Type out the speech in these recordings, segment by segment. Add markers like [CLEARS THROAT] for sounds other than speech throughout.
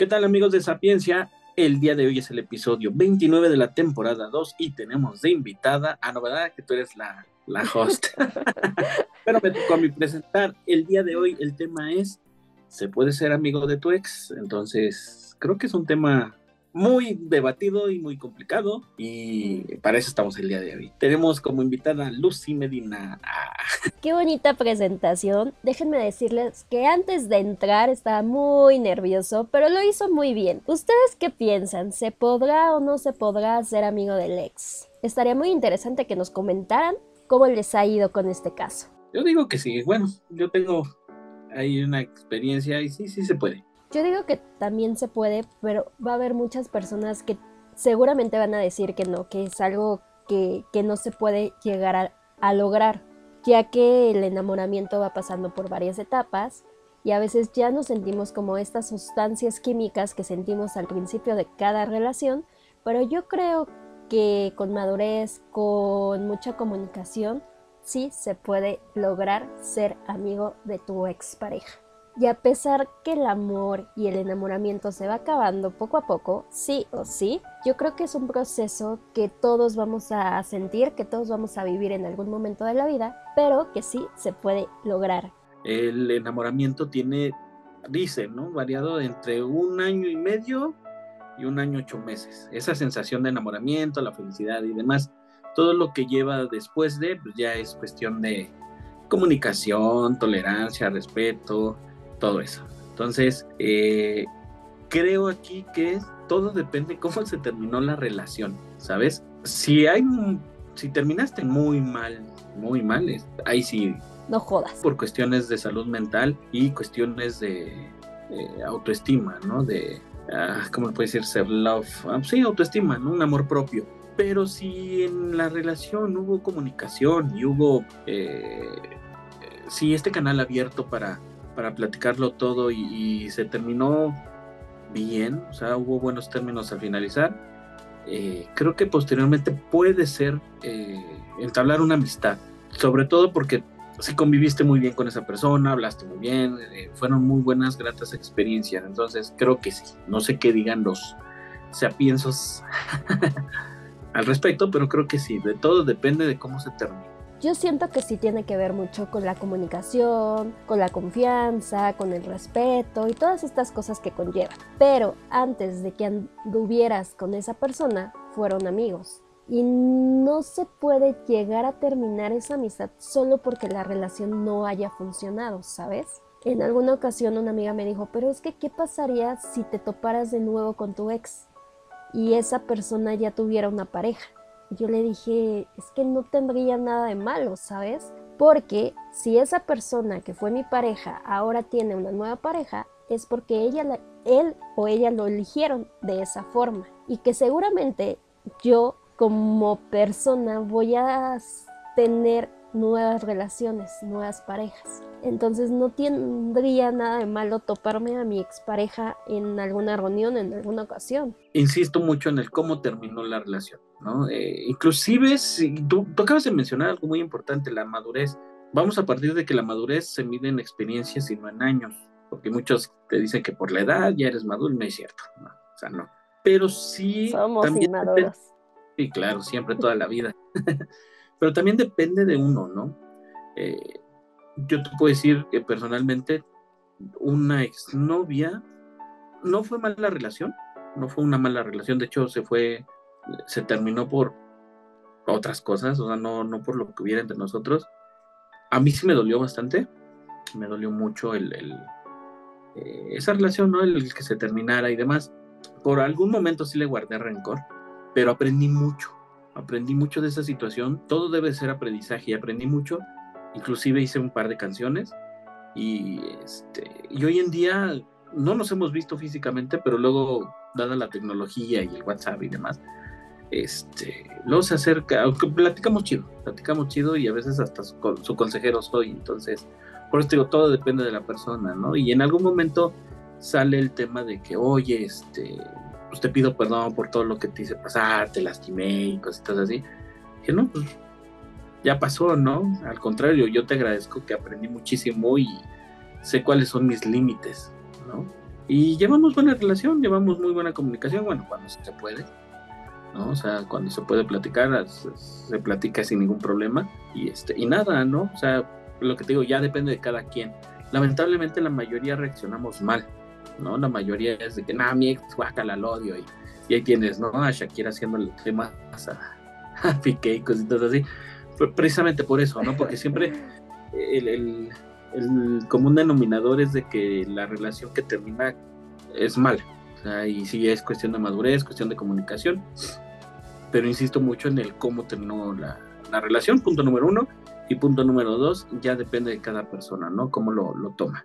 ¿Qué tal amigos de Sapiencia? El día de hoy es el episodio 29 de la temporada 2 y tenemos de invitada a novedad que tú eres la, la host. [LAUGHS] Pero me tocó a mí presentar. El día de hoy el tema es, ¿se puede ser amigo de tu ex? Entonces, creo que es un tema muy debatido y muy complicado y para eso estamos el día de hoy. Tenemos como invitada a Lucy Medina. Qué bonita presentación. Déjenme decirles que antes de entrar estaba muy nervioso, pero lo hizo muy bien. ¿Ustedes qué piensan? ¿Se podrá o no se podrá ser amigo del ex? Estaría muy interesante que nos comentaran cómo les ha ido con este caso. Yo digo que sí. Bueno, yo tengo ahí una experiencia y sí, sí se puede. Yo digo que también se puede, pero va a haber muchas personas que seguramente van a decir que no, que es algo que, no se puede llegar a, lograr, ya que el enamoramiento va pasando por varias etapas y a veces ya nos sentimos como estas sustancias químicas que sentimos al principio de cada relación, pero yo creo que con madurez, con mucha comunicación, sí se puede lograr ser amigo de tu expareja. Y a pesar que el amor y el enamoramiento se va acabando poco a poco, sí o sí, yo creo que es un proceso que todos vamos a sentir, que todos vamos a vivir en algún momento de la vida, pero que sí se puede lograr. El enamoramiento tiene, dice, ¿no? Variado entre un año y medio y un año ocho meses. Esa sensación de enamoramiento, la felicidad y demás, todo lo que lleva después de, pues ya es cuestión de comunicación, tolerancia, respeto, todo eso. Entonces, eh, creo aquí que todo depende [LAUGHS] cómo se terminó la relación, ¿sabes? Si hay, si terminaste muy mal, muy mal, ahí sí. No jodas. Por cuestiones de salud mental y cuestiones de autoestima, ¿no? De, ah, ¿cómo puede decir? Ser love. Ah, sí, autoestima, ¿no? Un amor propio. Pero si en la relación hubo comunicación y hubo, eh, si este canal abierto para para platicarlo todo y, se terminó bien, o sea, hubo buenos términos al finalizar. Eh, creo que posteriormente puede ser eh, entablar una amistad, sobre todo porque si conviviste muy bien con esa persona, hablaste muy bien, eh, fueron muy buenas, gratas experiencias, entonces creo que sí, no sé qué digan los sapiensos [LAUGHS] al respecto, pero creo que sí, de todo depende de cómo se termine. Yo siento que sí tiene que ver mucho con la comunicación, con la confianza, con el respeto y todas estas cosas que conllevan. Pero antes de que anduvieras con esa persona, fueron amigos. Y no se puede llegar a terminar esa amistad solo porque la relación no haya funcionado, ¿sabes? En alguna ocasión una amiga me dijo, pero es que ¿qué pasaría si te toparas de nuevo con tu ex y esa persona ya tuviera una pareja? Yo le dije, es que no tendría nada de malo, ¿sabes? Porque si esa persona que fue mi pareja ahora tiene una nueva pareja, es porque ella, él o ella lo eligieron de esa forma. Y que seguramente yo como persona voy a tener nuevas relaciones, nuevas parejas. Entonces no tendría nada de malo toparme a mi expareja en alguna reunión, en alguna ocasión. Insisto mucho en el cómo terminó la relación, ¿no? Eh, inclusive, si, tú, tú acabas de mencionar algo muy importante, la madurez. Vamos a partir de que la madurez se mide en experiencias y no en años, porque muchos te dicen que por la edad ya eres maduro, no es cierto, no, o sea, no. Pero sí... Somos también inmaduros. Sí, claro, siempre, toda la vida. [LAUGHS] Pero también depende de uno, ¿no? Eh, yo te puedo decir que personalmente una exnovia no fue mala relación, no fue una mala relación, de hecho se fue, se terminó por otras cosas, o sea, no, no por lo que hubiera entre nosotros. A mí sí me dolió bastante, me dolió mucho el, eh, esa relación, ¿no? El que se terminara y demás. Por algún momento sí le guardé rencor, pero aprendí mucho aprendí mucho de esa situación, todo debe ser aprendizaje y aprendí mucho, inclusive hice un par de canciones y, este, y hoy en día no nos hemos visto físicamente, pero luego, dada la tecnología y el WhatsApp y demás, este, luego se acerca, aunque platicamos chido, platicamos chido y a veces hasta su, consejero soy, entonces, por eso digo, todo depende de la persona, ¿no? Y en algún momento sale el tema de que, oye, este, pues te pido perdón por todo lo que te hice pasar, te lastimé y cositas así. Dije, no, pues ya pasó, ¿no? Al contrario, yo te agradezco que aprendí muchísimo y sé cuáles son mis límites, ¿no? Y llevamos buena relación, llevamos muy buena comunicación, bueno, cuando se puede, ¿no? O sea, cuando se puede platicar, se, platica sin ningún problema y, este, y nada, ¿no? O sea, lo que te digo, ya depende de cada quien. Lamentablemente la mayoría reaccionamos mal, ¿no? La mayoría es de que, nada, mi ex, guácala, al odio y, y, ahí tienes, ¿no? A Shakira haciendo el tema a, [LAUGHS] a Piqué y cositas así. Precisamente por eso, ¿no? Porque siempre el, el, el común denominador es de que la relación que termina es mala y sí es cuestión de madurez, cuestión de comunicación, pero insisto mucho en el cómo terminó la, relación, punto número uno, y punto número dos, ya depende de cada persona, ¿no? Cómo lo, lo toma.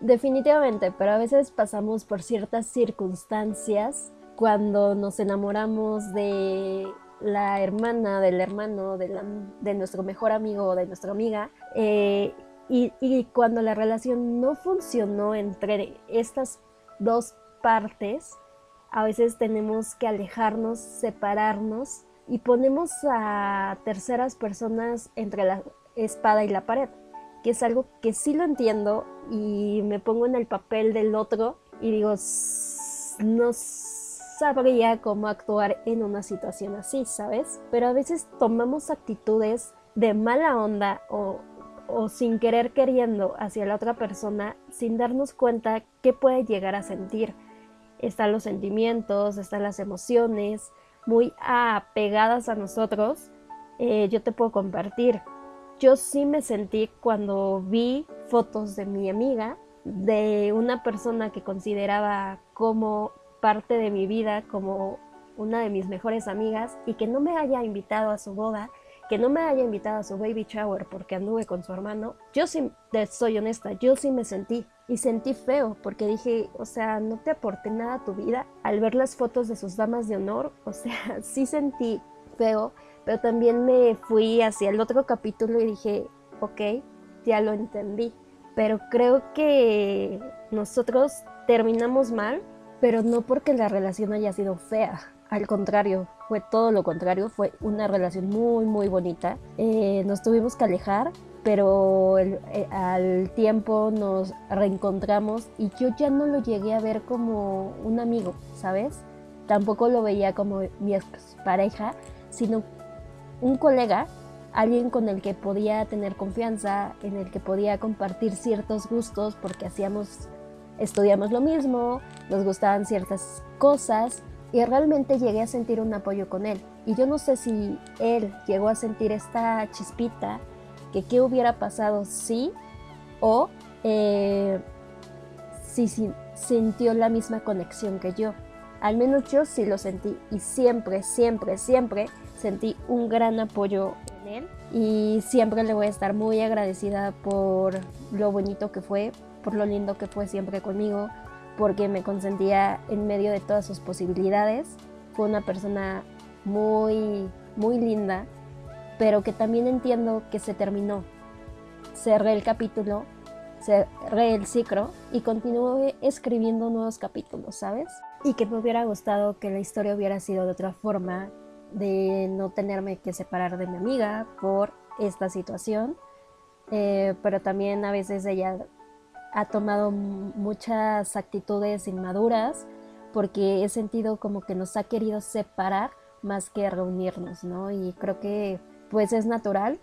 Definitivamente, pero a veces pasamos por ciertas circunstancias cuando nos enamoramos de la hermana, del hermano, de, la, de nuestro mejor amigo o de nuestra amiga, eh, y, y, cuando la relación no funcionó entre estas dos partes, a veces tenemos que alejarnos, separarnos y ponemos a terceras personas entre la espada y la pared, que es algo que sí lo entiendo y me pongo en el papel del otro y digo, no sabría cómo actuar en una situación así, ¿sabes? Pero a veces tomamos actitudes de mala onda o, o sin querer queriendo hacia la otra persona sin darnos cuenta qué puede llegar a sentir están los sentimientos, están las emociones muy apegadas a nosotros, eh, yo te puedo compartir. Yo sí me sentí cuando vi fotos de mi amiga, de una persona que consideraba como parte de mi vida, como una de mis mejores amigas, y que no me haya invitado a su boda, que no me haya invitado a su baby shower porque anduve con su hermano, yo sí, soy honesta, yo sí me sentí y sentí feo porque dije, o sea, no te aporté nada a tu vida al ver las fotos de sus damas de honor, o sea, [LAUGHS] sí sentí feo, pero también me fui hacia el otro capítulo y dije, ok, ya lo entendí, pero creo que nosotros terminamos mal, pero no porque la relación haya sido fea, al contrario, fue todo lo contrario, fue una relación muy, muy bonita. Eh, nos tuvimos que alejar, pero eh, al tiempo nos reencontramos y yo ya no lo llegué a ver como un amigo, ¿sabes? Tampoco lo veía como mi pareja, sino un colega, alguien con el que podía tener confianza, en el que podía compartir ciertos gustos porque hacíamos, estudiamos lo mismo, nos gustaban ciertas cosas y realmente llegué a sentir un apoyo con él. Y yo no sé si él llegó a sentir esta chispita, que qué hubiera pasado si o eh, si, sintió la misma conexión que yo. Al menos yo sí lo sentí y siempre, siempre, siempre sentí un gran apoyo en él y siempre le voy a estar muy agradecida por lo bonito que fue, por lo lindo que fue siempre conmigo, porque me consentía en medio de todas sus posibilidades. Fue una persona muy, muy linda, pero que también entiendo que se terminó. Cerré el capítulo, cerré el ciclo y continué escribiendo nuevos capítulos, ¿sabes? Y que me hubiera gustado que la historia hubiera sido de otra forma, de no tenerme que separar de mi amiga por esta situación. Eh, pero también a veces ella ha tomado muchas actitudes inmaduras porque he sentido como que nos ha querido separar más que reunirnos, ¿no? Y creo que pues es natural.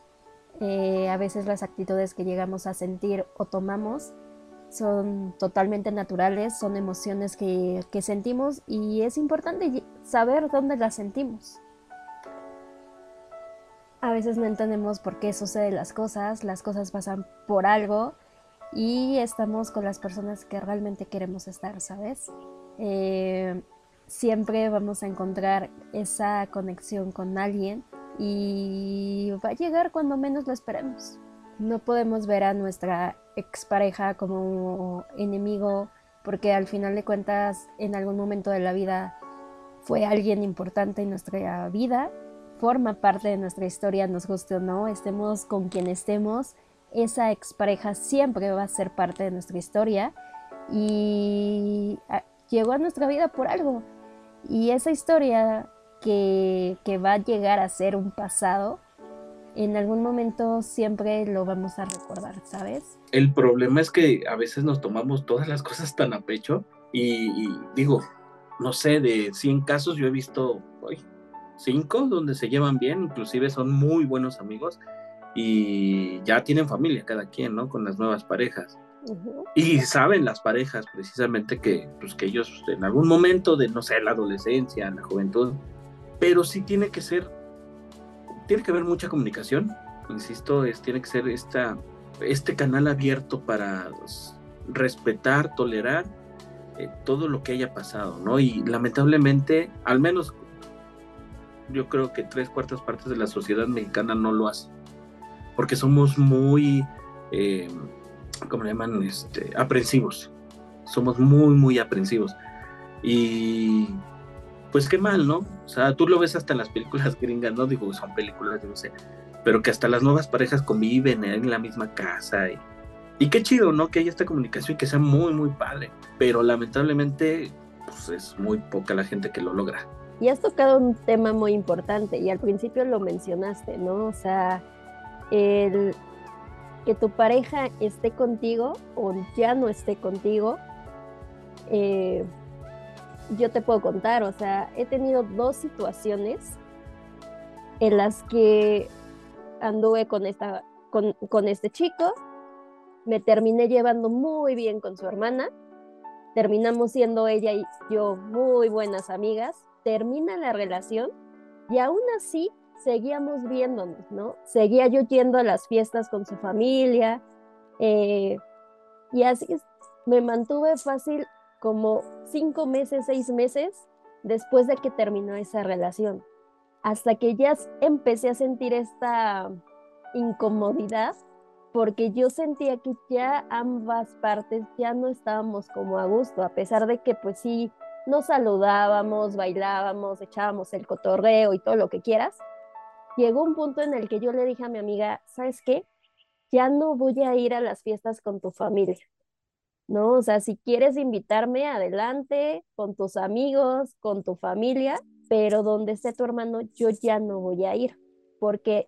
Eh, a veces las actitudes que llegamos a sentir o tomamos son totalmente naturales, son emociones que, que sentimos y es importante saber dónde las sentimos. A veces no entendemos por qué suceden las cosas, las cosas pasan por algo y estamos con las personas que realmente queremos estar, ¿sabes? Eh, siempre vamos a encontrar esa conexión con alguien y va a llegar cuando menos lo esperemos. No podemos ver a nuestra expareja como enemigo porque al final de cuentas en algún momento de la vida fue alguien importante en nuestra vida, forma parte de nuestra historia, nos guste o no, estemos con quien estemos esa expareja siempre va a ser parte de nuestra historia y ah, llegó a nuestra vida por algo. Y esa historia que, que, va a llegar a ser un pasado, en algún momento siempre lo vamos a recordar, ¿sabes? El problema es que a veces nos tomamos todas las cosas tan a pecho Y, digo, no sé, de 100 casos yo he visto hoy 5 donde se llevan bien, inclusive son muy buenos amigos y ya tienen familia cada quien, ¿no? Con las nuevas parejas. Y saben las parejas precisamente que, pues, que ellos en algún momento de, no sé, la adolescencia, la juventud, pero sí tiene que ser, tiene que haber mucha comunicación, insisto, es, tiene que ser esta, este canal abierto para respetar, tolerar eh, todo lo que haya pasado, ¿no? Y lamentablemente, al menos yo creo que tres cuartas partes de la sociedad mexicana no lo hace, porque somos muy... Eh, como le llaman? Este, aprensivos. Somos muy, muy aprensivos. Y pues qué mal, ¿no? O sea, tú lo ves hasta en las películas [LAUGHS] gringas, no digo, son películas, yo no sé, pero que hasta las nuevas parejas conviven en la misma casa. Y, y qué chido, ¿no? Que haya esta comunicación y que sea muy, muy padre. Pero lamentablemente, pues es muy poca la gente que lo logra. Y has tocado un tema muy importante y al principio lo mencionaste, ¿no? O sea, el, que tu pareja esté contigo o ya no esté contigo, eh, yo te puedo contar, o sea, he tenido dos situaciones en las que anduve con, esta, con, con este chico, me terminé llevando muy bien con su hermana, terminamos siendo ella y yo muy buenas amigas, termina la relación y aún así seguíamos viéndonos, ¿no? Seguía yo yendo a las fiestas con su familia eh, y así me mantuve fácil como cinco meses, seis meses después de que terminó esa relación, hasta que ya empecé a sentir esta incomodidad porque yo sentía que ya ambas partes ya no estábamos como a gusto, a pesar de que pues sí, nos saludábamos, bailábamos, echábamos el cotorreo y todo lo que quieras, llegó un punto en el que yo le dije a mi amiga, ¿sabes qué? Ya no voy a ir a las fiestas con tu familia, ¿no? O sea, si quieres invitarme, adelante, con tus amigos, con tu familia, pero donde esté tu hermano, yo ya no voy a ir, porque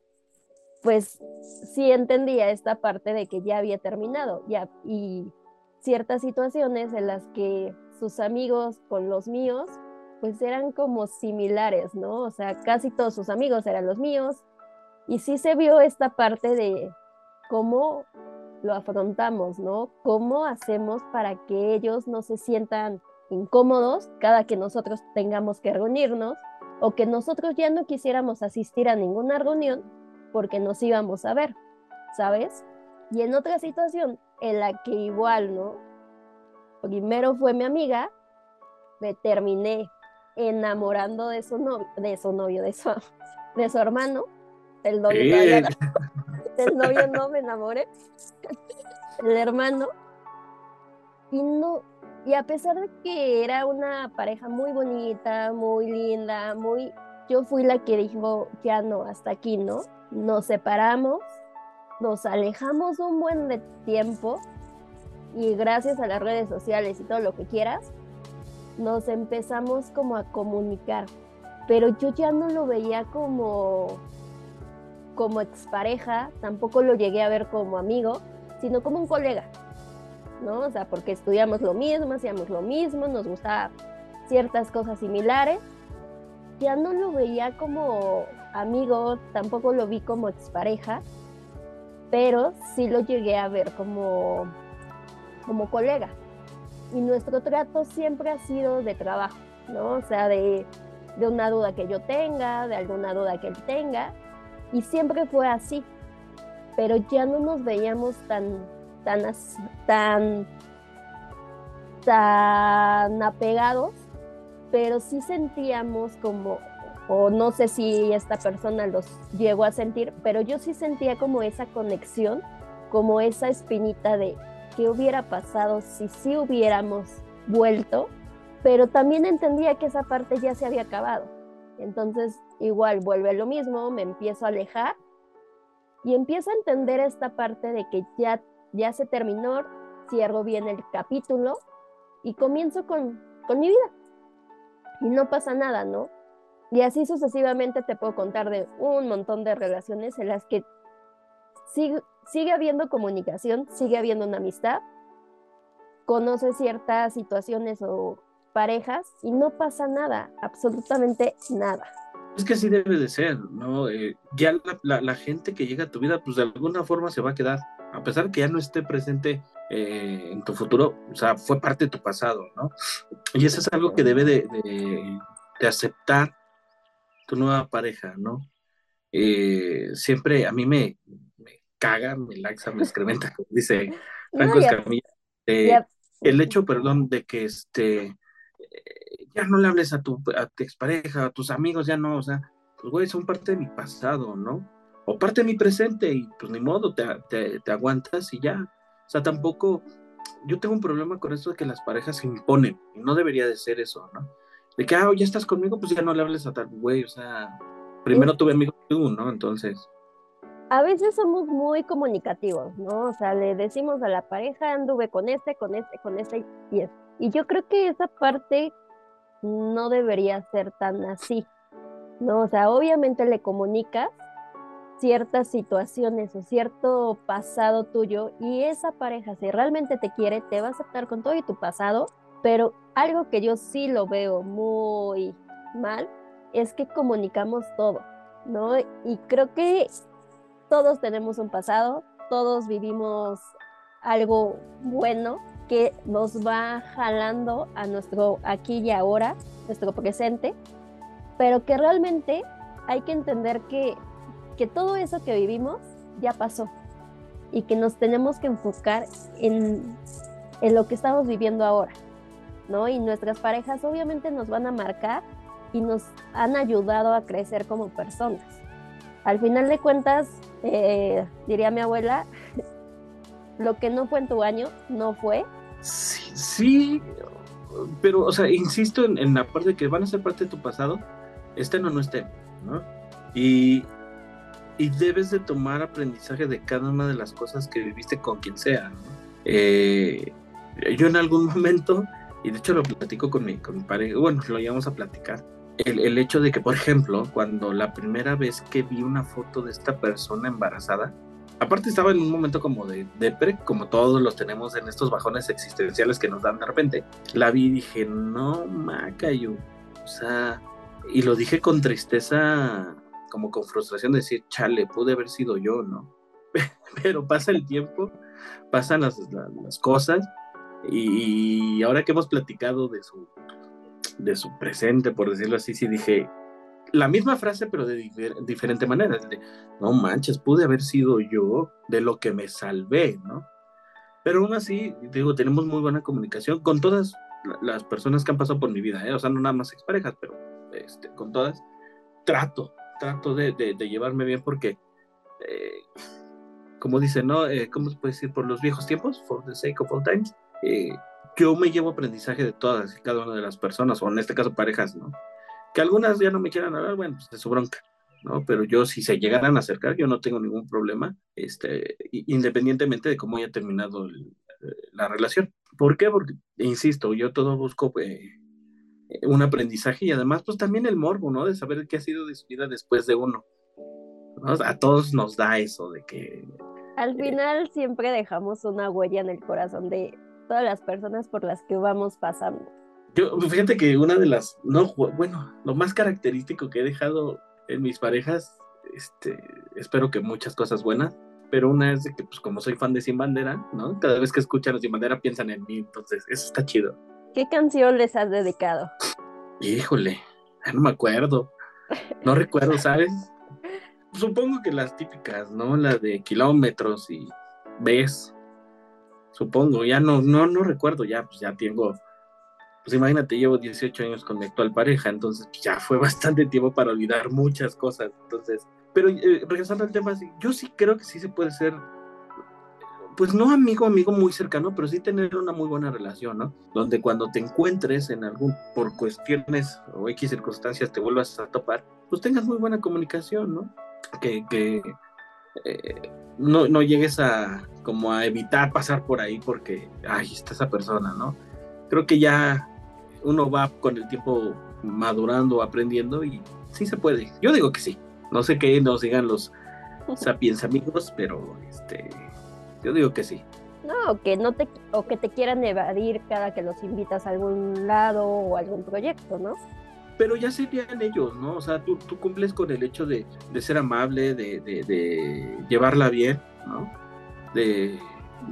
pues sí entendía esta parte de que ya había terminado, ya, y ciertas situaciones en las que sus amigos con los míos pues eran como similares, ¿no? O sea, casi todos sus amigos eran los míos. Y sí se vio esta parte de cómo lo afrontamos, ¿no? ¿Cómo hacemos para que ellos no se sientan incómodos cada que nosotros tengamos que reunirnos o que nosotros ya no quisiéramos asistir a ninguna reunión porque nos íbamos a ver, ¿sabes? Y en otra situación en la que igual, ¿no? Primero fue mi amiga, me terminé enamorando de su novio, de su novio, de su, de su hermano, el novio, el novio no me enamoré, el hermano, y no, y a pesar de que era una pareja muy bonita, muy linda, muy, yo fui la que dijo, ya no, hasta aquí, ¿no? Nos separamos, nos alejamos un buen de tiempo, y gracias a las redes sociales y todo lo que quieras, nos empezamos como a comunicar, pero yo ya no lo veía como como expareja, tampoco lo llegué a ver como amigo, sino como un colega, ¿no? O sea, porque estudiamos lo mismo, hacíamos lo mismo, nos gustaba ciertas cosas similares. Ya no lo veía como amigo, tampoco lo vi como expareja, pero sí lo llegué a ver como, como colega y nuestro trato siempre ha sido de trabajo, ¿no? O sea, de, una duda que yo tenga, de alguna duda que él tenga, y siempre fue así, pero ya no nos veíamos tan, tan, tan, tan apegados, pero sí sentíamos como, o no sé si esta persona los llegó a sentir, pero yo sí sentía como esa conexión, como esa espinita de qué hubiera pasado si sí hubiéramos vuelto, pero también entendía que esa parte ya se había acabado. Entonces, igual vuelve lo mismo, me empiezo a alejar y empiezo a entender esta parte de que ya, ya se terminó, cierro bien el capítulo y comienzo con, con mi vida. Y no pasa nada, ¿no? Y así sucesivamente te puedo contar de un montón de relaciones en las que sigue, sigue habiendo comunicación, sigue habiendo una amistad, conoces ciertas situaciones o parejas y no pasa nada, absolutamente nada. Es que así debe de ser, ¿no? Eh, ya la, gente que llega a tu vida, pues de alguna forma se va a quedar, a pesar que ya no esté presente eh, en tu futuro, o sea, fue parte de tu pasado, ¿no? Y eso es algo que debe de, de, aceptar tu nueva pareja, ¿no? Eh, siempre a mí me, me, caga, me laxa, me excrementa, como dice [LAUGHS] Franco Escamilla, el hecho, perdón, de que este ya no le hables a tu, a tu expareja, a tus amigos, ya no, o sea, pues güey, son parte de mi pasado, ¿no? O parte de mi presente y pues ni modo, te, te, aguantas y ya. O sea, tampoco, yo tengo un problema con esto de que las parejas se imponen y no debería de ser eso, ¿no? De que, ah, ya estás conmigo, pues ya no le hables a tal güey, o sea, primero tuve amigos tú, ¿no? Entonces... A veces somos muy comunicativos, ¿no? O sea, le decimos a la pareja, anduve con este, con este, con este y este. Y yo creo que esa parte no debería ser tan así, ¿no? O sea, obviamente le comunicas ciertas situaciones o cierto pasado tuyo y esa pareja, si realmente te quiere, te va a aceptar con todo y tu pasado, pero algo que yo sí lo veo muy mal es que comunicamos todo, ¿no? Y creo que todos tenemos un pasado, todos vivimos algo bueno que nos va jalando a nuestro aquí y ahora, nuestro presente, pero que realmente hay que entender que, que todo eso que vivimos ya pasó y que nos tenemos que enfocar en, en lo que estamos viviendo ahora, ¿no? Y nuestras parejas obviamente nos van a marcar y nos han ayudado a crecer como personas. Al final de cuentas, eh, diría mi abuela, lo que no fue en tu año, no fue. Sí, pero, o sea, insisto en, la parte que van a ser parte de tu pasado, estén o no estén, ¿no? Y, y debes de tomar aprendizaje de cada una de las cosas que viviste con quien sea, ¿no? Eh, yo en algún momento, y de hecho lo platico con mi, con mi pareja, bueno, lo llevamos a platicar, el, el, hecho de que, por ejemplo, cuando la primera vez que vi una foto de esta persona embarazada, aparte estaba en un momento como de depre, como todos los tenemos en estos bajones existenciales que nos dan de repente. La vi y dije, no, Macayo. O sea, y lo dije con tristeza, como con frustración de decir, chale, pude haber sido yo, ¿no? [LAUGHS] Pero pasa el tiempo, pasan las, las, cosas, y ahora que hemos platicado de su, de su presente, por decirlo así, sí dije, la misma frase, pero de diferente manera. no manches, pude haber sido yo de lo que me salvé, ¿no? Pero aún así, digo, tenemos muy buena comunicación con todas las personas que han pasado por mi vida, ¿eh? o sea, no nada más exparejas, pero este, con todas. Trato, trato de, llevarme bien porque, eh, como dice, ¿no? Eh, ¿Cómo se puede decir? Por los viejos tiempos, for the sake of all times, eh, yo me llevo aprendizaje de todas y cada una de las personas, o en este caso parejas, ¿no? Que algunas ya no me quieran hablar, bueno, pues de su bronca, ¿no? Pero yo, si se llegaran a acercar, yo no tengo ningún problema, este, independientemente de cómo haya terminado la relación. ¿Por qué? Porque, insisto, yo todo busco eh, un aprendizaje y además, pues también el morbo, ¿no? De saber qué ha sido de su vida después de uno. A todos nos da eso de que... Al eh, final siempre dejamos una huella en el corazón de todas las personas por las que vamos pasando. Yo, fíjate que una de las, no, bueno, lo más característico que he dejado en mis parejas, este, espero que muchas cosas buenas, pero una es de que, pues, como soy fan de Sin Bandera, ¿no? Cada vez que escuchan a Sin Bandera piensan en mí, entonces, eso está chido. ¿Qué canción les has dedicado? Híjole, no me acuerdo. No [LAUGHS] recuerdo, ¿sabes? Supongo que las típicas, ¿no? La de kilómetros y ves. Supongo, ya no, no, no recuerdo, ya, pues ya tengo pues imagínate, llevo 18 años con mi actual pareja, entonces pues, ya fue [LAUGHS] bastante tiempo para olvidar muchas cosas. Entonces, pero eh, regresando al tema, yo sí creo que sí se puede ser, pues no amigo, amigo muy cercano, pero sí tener una muy buena relación, ¿no? Donde cuando te encuentres en algún, por cuestiones o X circunstancias te vuelvas a topar, pues tengas muy buena comunicación, ¿no? Que, que eh, no, no llegues a como a evitar pasar por ahí porque, ay, está esa persona, ¿no? Creo que ya uno va con el tiempo madurando, aprendiendo y sí se puede. Yo digo que sí. No sé qué nos digan los [LAUGHS] sapiens amigos, pero este, yo digo que sí. No, que no te, o que te quieran evadir cada que los invitas a algún lado o algún proyecto, ¿no? Pero ya serían ellos, ¿no? O sea, tú, tú cumples con el hecho de, de ser amable, de, de, llevarla bien, ¿no? De,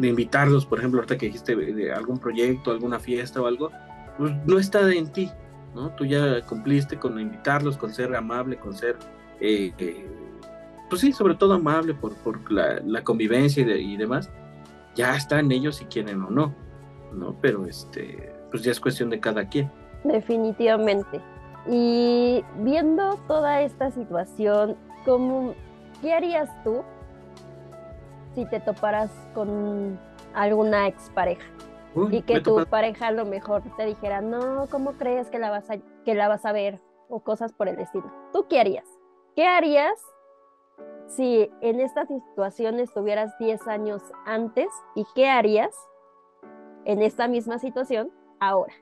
invitarlos, por ejemplo, ahorita que dijiste de algún proyecto, alguna fiesta o algo, pues no está en ti, ¿no? Tú ya cumpliste con invitarlos, con ser amable, con ser, eh, eh, pues sí, sobre todo amable por, por la, la, convivencia y, y demás ya está en ellos si quieren o no, ¿no? Pero este, pues ya es cuestión de cada quien. Definitivamente. Y viendo toda esta situación, ¿cómo, ¿qué harías tú si te toparas con alguna expareja? y que tu pareja a lo mejor te dijera, no, ¿cómo crees que la vas a, que la vas a ver? O cosas por el estilo. ¿Tú qué harías? ¿Qué harías si en esta situación estuvieras 10 años antes y qué harías en esta misma situación ahora?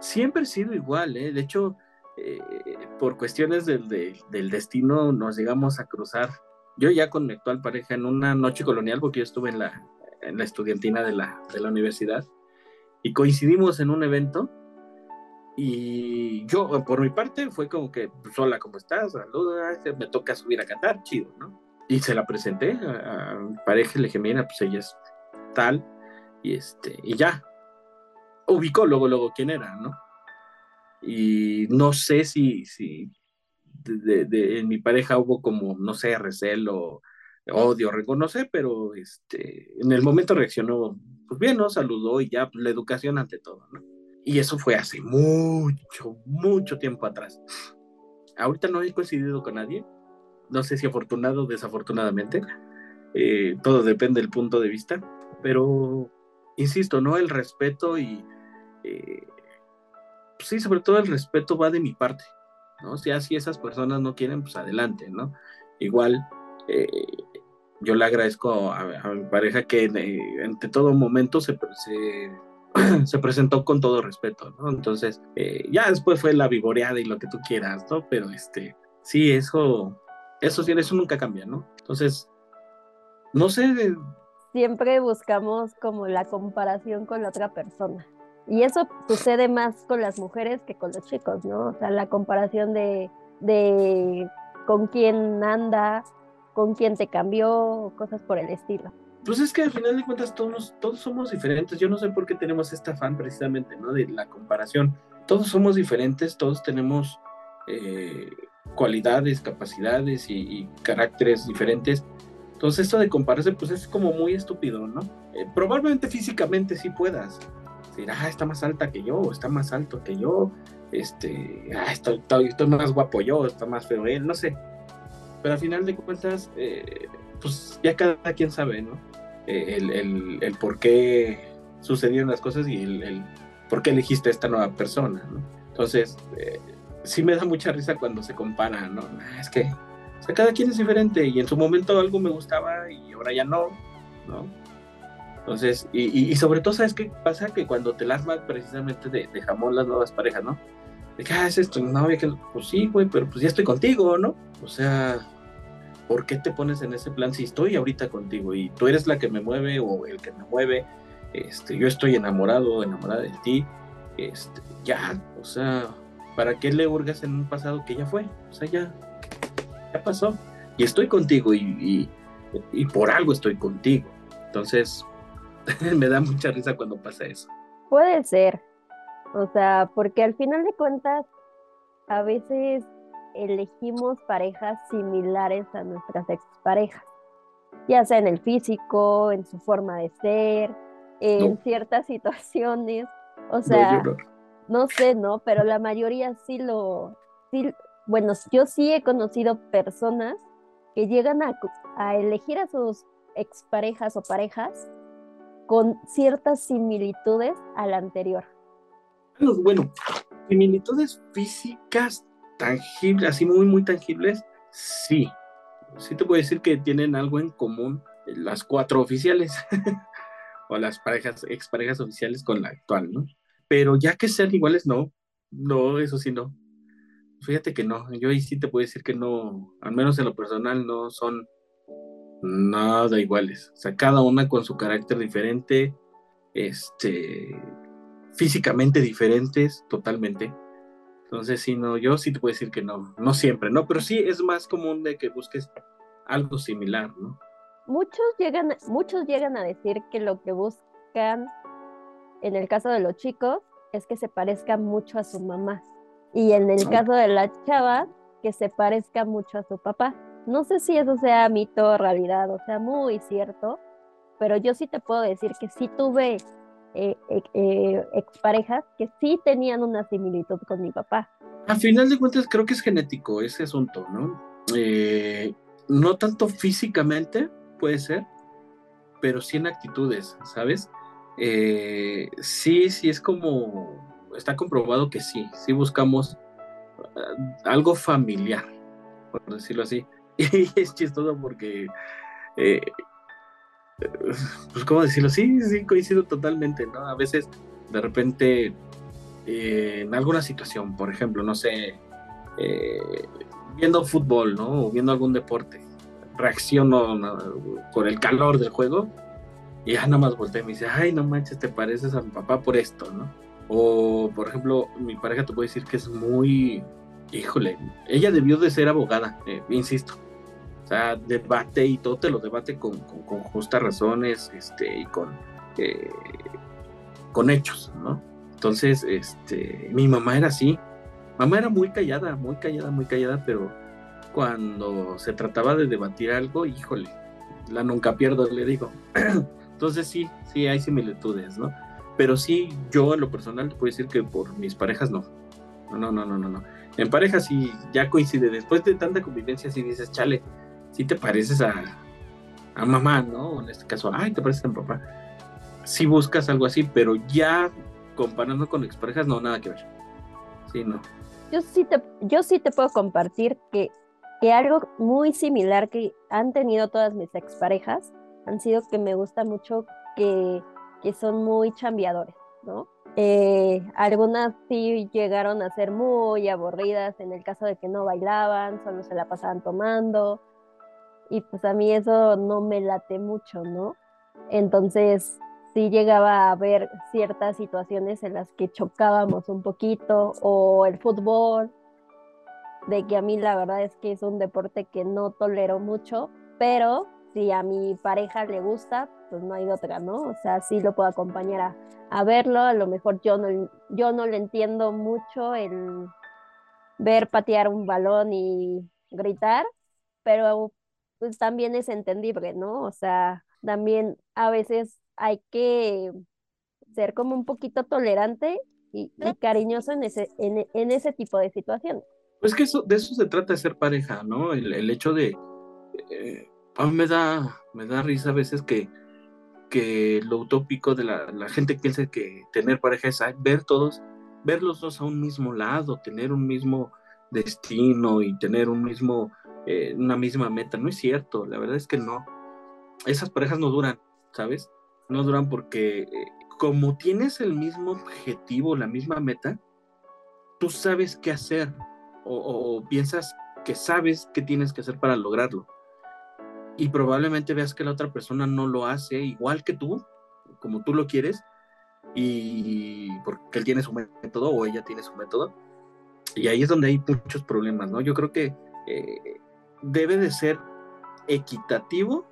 Siempre he sido igual, ¿eh? de hecho, eh, por cuestiones del, del, destino nos llegamos a cruzar. Yo ya con mi actual pareja en una noche colonial, porque yo estuve en la, en la estudiantina de la, de la universidad, y coincidimos en un evento y yo, por mi parte, fue como que, pues, hola, ¿cómo estás? Saluda, me toca subir a cantar, chido, ¿no? Y se la presenté a, mi pareja le dije, mira, pues ella es tal, y este, y ya. Ubicó luego, luego quién era, ¿no? Y no sé si, si de, en mi pareja hubo como, no sé, recelo, odio, reconoce, pero este, en el momento reaccionó, pues bien, ¿no? Saludó y ya, pues, la educación ante todo, ¿no? Y eso fue hace mucho, mucho tiempo atrás. Ahorita no he coincidido con nadie. No sé si afortunado o desafortunadamente. Eh, todo depende del punto de vista. Pero, insisto, ¿no? El respeto y... Eh, sí, sobre todo el respeto va de mi parte. ¿no? Si así esas personas no quieren, pues adelante, ¿no? Igual, eh, yo le agradezco a, mi pareja que entre todo momento se, se [CLEARS THROAT] se presentó con todo respeto, ¿no? Entonces, eh, ya después fue la vivoreada y lo que tú quieras, ¿no? Pero este, sí, eso, eso sí, eso nunca cambia, ¿no? Entonces, no sé. Siempre buscamos como la comparación con la otra persona. Y eso sucede más con las mujeres que con los chicos, ¿no? O sea, la comparación de, de con quién anda, con quién te cambió, cosas por el estilo pues es que al final de cuentas todos, todos somos diferentes. Yo no sé por qué tenemos este afán precisamente, ¿no? De la comparación. Todos somos diferentes, todos tenemos eh, cualidades, capacidades y, caracteres diferentes. Entonces esto de compararse pues es como muy estúpido, ¿no? Eh, probablemente físicamente sí puedas. Decir, ah, está más alta que yo, está más alto que yo, este, ah, estoy, estoy, más guapo yo, está más feo él, no sé. Pero al final de cuentas, eh, pues ya cada quien sabe, ¿no? Eh, el, por qué sucedieron las cosas y el, por qué elegiste a esta nueva persona, ¿no? Entonces, eh, sí me da mucha risa cuando se compara, ¿no? Es que, o sea, cada quien es diferente y en su momento algo me gustaba y ahora ya no, ¿no? Entonces, y, sobre todo, ¿sabes qué pasa? Que cuando te las precisamente de, jamón las nuevas parejas, ¿no? De que, ah, es esto, no, que, pues sí, güey, pero pues ya estoy contigo, ¿no? O sea, ¿por qué te pones en ese plan si estoy ahorita contigo y tú eres la que me mueve o el que me mueve? Este, yo estoy enamorado, enamorada de ti, este, ya, o sea, ¿para qué le hurgas en un pasado que ya fue? O sea, ya, ya pasó. Y estoy contigo y, y, por algo estoy contigo. Entonces, [LAUGHS] me da mucha risa cuando pasa eso. Puede ser, o sea, porque al final de cuentas, a veces elegimos parejas similares a nuestras exparejas, ya sea en el físico, en su forma de ser, en ciertas situaciones. O sea, no, sé, ¿no? Pero la mayoría sí lo, sí, bueno, yo sí he conocido personas que llegan a, a elegir a sus exparejas o parejas con ciertas similitudes a la anterior. Bueno, similitudes físicas tangibles, así muy, muy tangibles, sí. Sí te puedo decir que tienen algo en común las cuatro oficiales [LAUGHS] o las parejas, exparejas oficiales con la actual, ¿no? Pero ya que sean iguales, no. No, eso sí no. Fíjate que no. Yo ahí sí te puedo decir que no, al menos en lo personal, no son nada iguales. O sea, cada una con su carácter diferente, este, físicamente diferentes, totalmente. Entonces, sí, no, yo sí te puedo decir que no, no siempre, ¿no? Pero sí es más común de que busques algo similar, ¿no? Muchos llegan, muchos llegan a decir que lo que buscan, en el caso de los chicos, es que se parezca mucho a su mamá. Y en el caso de la chava, que se parezca mucho a su papá. No sé si eso sea mito o realidad, o sea, muy cierto, pero yo sí te puedo decir que sí tuve eh, eh, eh, exparejas que sí tenían una similitud con mi papá. A final de cuentas creo que es genético ese asunto, ¿no? no tanto físicamente, puede ser, pero sí en actitudes, ¿sabes? sí, sí es como, está comprobado que sí, sí buscamos algo familiar, por decirlo así. Y [LAUGHS] es chistoso porque, eh, pues, ¿cómo decirlo? Sí, sí, coincido totalmente, ¿no? A veces, de repente, eh, en alguna situación, por ejemplo, no sé, eh, viendo fútbol, ¿no? O viendo algún deporte, reacciono por el calor del juego y ya nada más volteé y me dice, ay, no manches, te pareces a mi papá por esto, ¿no? O, por ejemplo, mi pareja te puede decir que es muy, híjole, ella debió de ser abogada, eh, insisto. Sea, debate y todo te lo debate con, justas razones este, y con, eh, con hechos, ¿no? Entonces, este, mi mamá era así. Mamá era muy callada, muy callada, muy callada, pero cuando se trataba de debatir algo, híjole, la nunca pierdo, le digo. [CLEARS THROAT] Entonces sí, sí hay similitudes, ¿no? Pero sí, yo en lo personal te puedo decir que por mis parejas no. No, no, no, no, no. En parejas sí ya coincide. Después de tanta convivencia, sí dices, chale, sí te pareces a, a mamá, ¿no? En este caso, ay, te pareces a papá. Sí buscas algo así, pero ya comparando con exparejas, no, nada que ver. Sí, no. Yo sí te, yo sí te puedo compartir que, que algo muy similar que han tenido todas mis exparejas han sido que me gusta mucho que que son muy chambeadores, ¿no? Eh, algunas sí llegaron a ser muy aburridas en el caso de que no bailaban, solo se la pasaban tomando. Y pues a mí eso no me late mucho, ¿no? Entonces sí llegaba a haber ciertas situaciones en las que chocábamos un poquito, o el fútbol, de que a mí la verdad es que es un deporte que no tolero mucho, pero si a mi pareja le gusta, pues no hay otra, ¿no? O sea, sí lo puedo acompañar a, verlo, a lo mejor yo no, yo no le entiendo mucho el ver patear un balón y gritar, pero pues también es entendible, ¿no? O sea, también a veces hay que ser como un poquito tolerante y, cariñoso en ese, en, ese tipo de situaciones. Pues que eso, de eso se trata de ser pareja, ¿no? El, hecho de... Eh, a mí me da, me da risa a veces que, que lo utópico de la, gente piensa que tener pareja es ver todos, ver los dos a un mismo lado, tener un mismo destino y tener un mismo, eh, una misma meta. No es cierto, la verdad es que no. Esas parejas no duran, ¿sabes? No duran porque eh, como tienes el mismo objetivo, la misma meta, tú sabes qué hacer o piensas que sabes qué tienes que hacer para lograrlo y probablemente veas que la otra persona no lo hace igual que tú, como tú lo quieres, y porque él tiene su método o ella tiene su método, y ahí es donde hay muchos problemas, ¿no? Yo creo que eh, debe de ser equitativo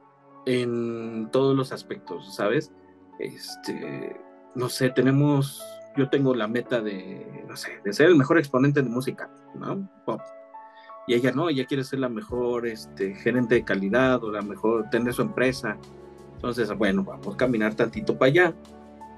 en todos los aspectos, ¿sabes? Este, no sé, tenemos, yo tengo la meta de, no sé, de ser el mejor exponente de música, ¿no? Pop y ella no, ella quiere ser la mejor este, gerente de calidad o la mejor, tener su empresa. Entonces, bueno, vamos a caminar tantito para allá,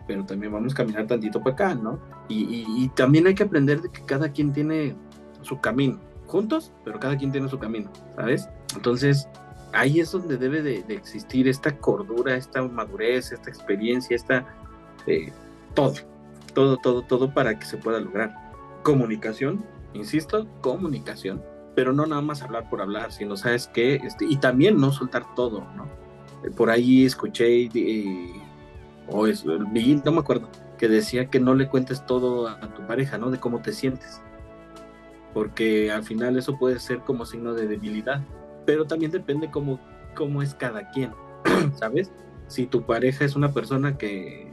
pero también vamos a caminar tantito para acá, ¿no? Y, también hay que aprender de que cada quien tiene su camino, juntos, pero cada quien tiene su camino, ¿sabes? Entonces, ahí es donde debe de, existir esta cordura, esta madurez, esta experiencia, esta... Eh, todo, todo, todo, todo para que se pueda lograr. Comunicación, insisto, comunicación pero no nada más hablar por hablar, sino, ¿sabes qué? Este, y también no soltar todo, ¿no? Eh, por ahí escuché, o es, no me acuerdo, que decía que no le cuentes todo a, tu pareja, ¿no? De cómo te sientes. Porque al final eso puede ser como signo de debilidad, pero también depende cómo cómo es cada quien, [CLEARS THROAT] ¿sabes? Si tu pareja es una persona que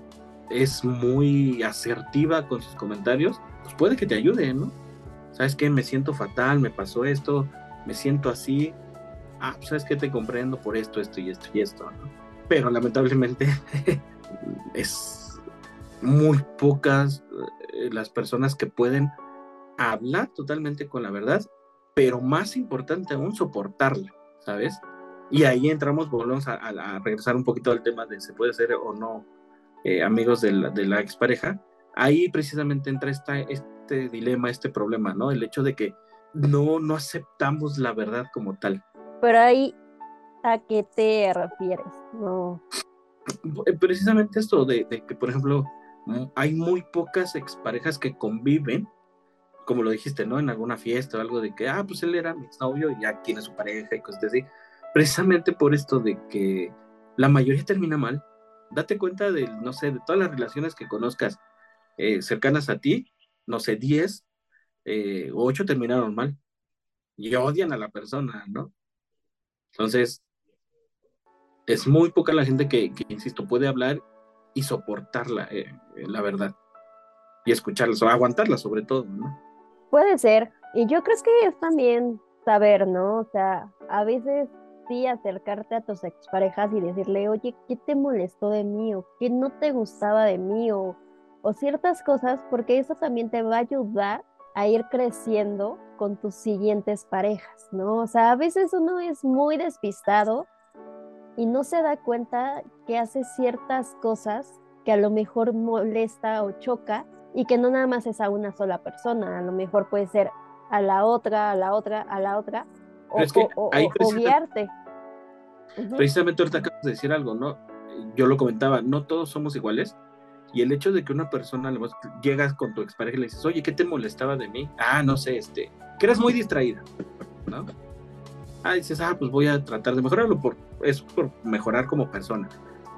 es muy asertiva con sus comentarios, pues puede que te ayude, ¿no? ¿Sabes qué? Me siento fatal, me pasó esto, me siento así. Ah, pues, ¿sabes qué? Te comprendo por esto, esto y esto y esto, ¿no? Pero lamentablemente [LAUGHS] es muy pocas eh, las personas que pueden hablar totalmente con la verdad, pero más importante aún, soportarla, ¿sabes? Y ahí entramos, volvemos a, regresar un poquito al tema de se puede ser o no eh, amigos de la, de la expareja. Ahí precisamente entra esta, este dilema, este problema, ¿no? El hecho de que no, no aceptamos la verdad como tal. Pero ahí, ¿a qué te refieres? No. Eh, precisamente esto de, de que, por ejemplo, hay muy pocas exparejas que conviven como lo dijiste, ¿no? En alguna fiesta o algo de que, ah, pues él era mi exnovio y ya tiene su pareja y cosas así. Precisamente por esto de que la mayoría termina mal. Date cuenta de, no sé, de todas las relaciones que conozcas eh, cercanas a ti, no sé, 10 eh, o 8 terminaron mal y odian a la persona, ¿no? Entonces, es muy poca la gente que, insisto, puede hablar y soportarla, eh, la verdad, y escucharla, o aguantarla sobre todo, ¿no? Puede ser. Y yo creo que es también saber, ¿no? O sea, a veces sí acercarte a tus exparejas y decirle, oye, ¿qué te molestó de mí? o qué no te gustaba de mí? O, o ciertas cosas, porque eso también te va a ayudar a ir creciendo con tus siguientes parejas, ¿no? O sea, a veces uno es muy despistado y no se da cuenta que hace ciertas cosas que a lo mejor molesta o choca y que no nada más es a una sola persona, a lo mejor puede ser a la otra, a la otra, a la otra, o, guiarte. Precisamente ahorita acabas de decir algo, ¿no? Yo lo comentaba, no todos somos iguales. Y el hecho de que una persona, llegas con tu expareja y le dices, oye, ¿qué te molestaba de mí? Ah, no sé, este, que eres muy distraída, ¿no? Ah, dices, ah, pues voy a tratar de mejorarlo, por, es por mejorar como persona.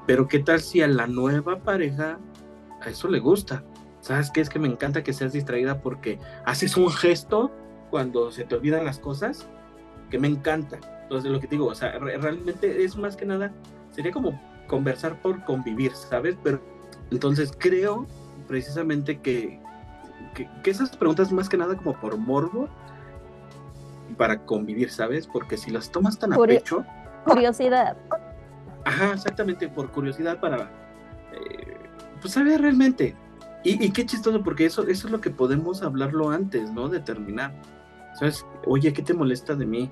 Pero ¿qué tal si a la nueva pareja a eso le gusta? ¿Sabes qué? Es que me encanta que seas distraída porque haces un gesto cuando se te olvidan las cosas que me encanta. Entonces, lo que te digo, o sea, realmente es más que nada, sería como conversar por convivir, ¿sabes? Pero entonces creo precisamente que, que, esas preguntas más que nada como por morbo para convivir, ¿sabes? Porque si las tomas tan a pecho... Curiosidad. Ajá, exactamente, por curiosidad para... Eh, pues saber realmente, y, qué chistoso, porque eso, eso es lo que podemos hablarlo antes, ¿no? De terminar. ¿Sabes? Oye, ¿qué te molesta de mí?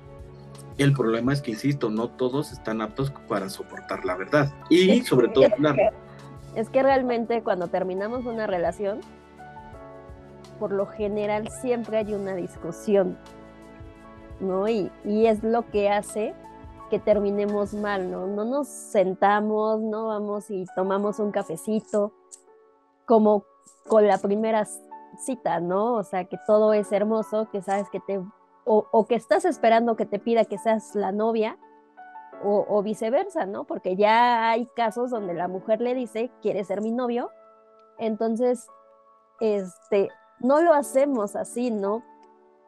El problema es que, insisto, no todos están aptos para soportar la verdad. Y sobre todo hablar. Es que realmente cuando terminamos una relación, por lo general siempre hay una discusión, ¿no? Y, y es lo que hace que terminemos mal, ¿no? No nos sentamos, no vamos y tomamos un cafecito, como con la primera cita, ¿no? O sea, que todo es hermoso, que sabes que te, o, que estás esperando que te pida que seas la novia, o, viceversa, ¿no? Porque ya hay casos donde la mujer le dice, ¿quieres ser mi novio? Entonces, este, no lo hacemos así, ¿no?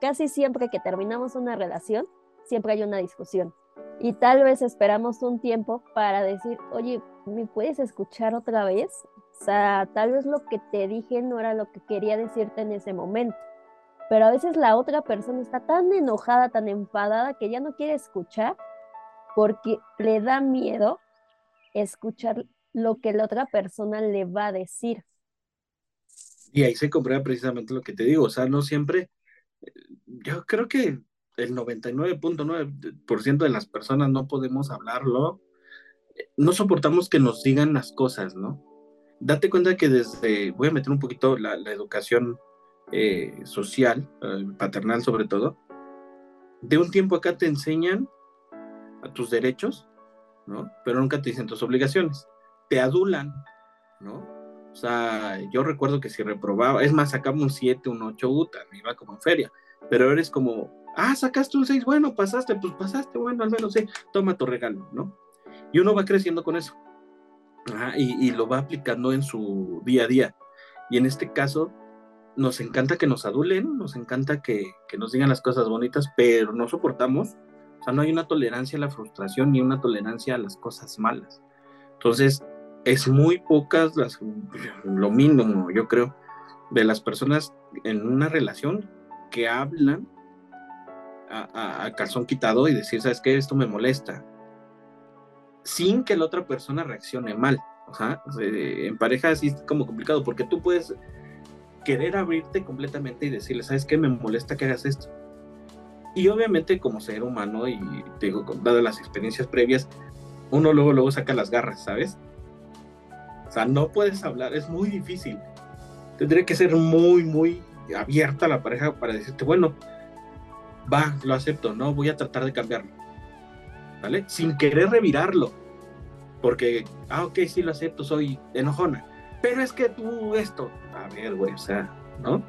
Casi siempre que terminamos una relación, siempre hay una discusión. Y tal vez esperamos un tiempo para decir, oye, ¿me puedes escuchar otra vez? O sea, tal vez lo que te dije no era lo que quería decirte en ese momento. Pero a veces la otra persona está tan enojada, tan enfadada, que ya no quiere escuchar porque le da miedo escuchar lo que la otra persona le va a decir. Y ahí se comprueba precisamente lo que te digo, o sea, no siempre, yo creo que el 99.9% de las personas no podemos hablarlo, no soportamos que nos digan las cosas, ¿no? Date cuenta que desde, voy a meter un poquito la, educación eh, social, eh, paternal sobre todo, de un tiempo acá te enseñan a tus derechos, ¿no? Pero nunca te dicen tus obligaciones. Te adulan, ¿no? O sea, yo recuerdo que si reprobaba, es más, sacaba un 7, un 8, UTA, me iba como en feria, pero eres como, ah, sacaste un 6, bueno, pasaste, pues pasaste, bueno, al menos sí, toma tu regalo, ¿no? Y uno va creciendo con eso y, lo va aplicando en su día a día. Y en este caso, nos encanta que nos adulen, nos encanta que, nos digan las cosas bonitas, pero no soportamos O sea, no hay una tolerancia a la frustración ni una tolerancia a las cosas malas. Entonces, es muy pocas las, lo mínimo, yo creo, de las personas en una relación que hablan a, calzón quitado y decir, ¿sabes qué? Esto me molesta. Sin que la otra persona reaccione mal. O en pareja es como complicado, porque tú puedes querer abrirte completamente y decirle, ¿sabes qué? Me molesta que hagas esto. Y obviamente como ser humano y digo, dadas las experiencias previas, uno luego luego saca las garras, ¿sabes? O sea, no puedes hablar, es muy difícil. Tendría que ser muy, muy abierta la pareja para decirte, bueno, va, lo acepto, no, voy a tratar de cambiarlo. ¿Vale? Sin querer revirarlo. Porque, ah, ok, sí lo acepto, soy enojona. Pero es que tú esto, a ver, güey, o sea, ¿no?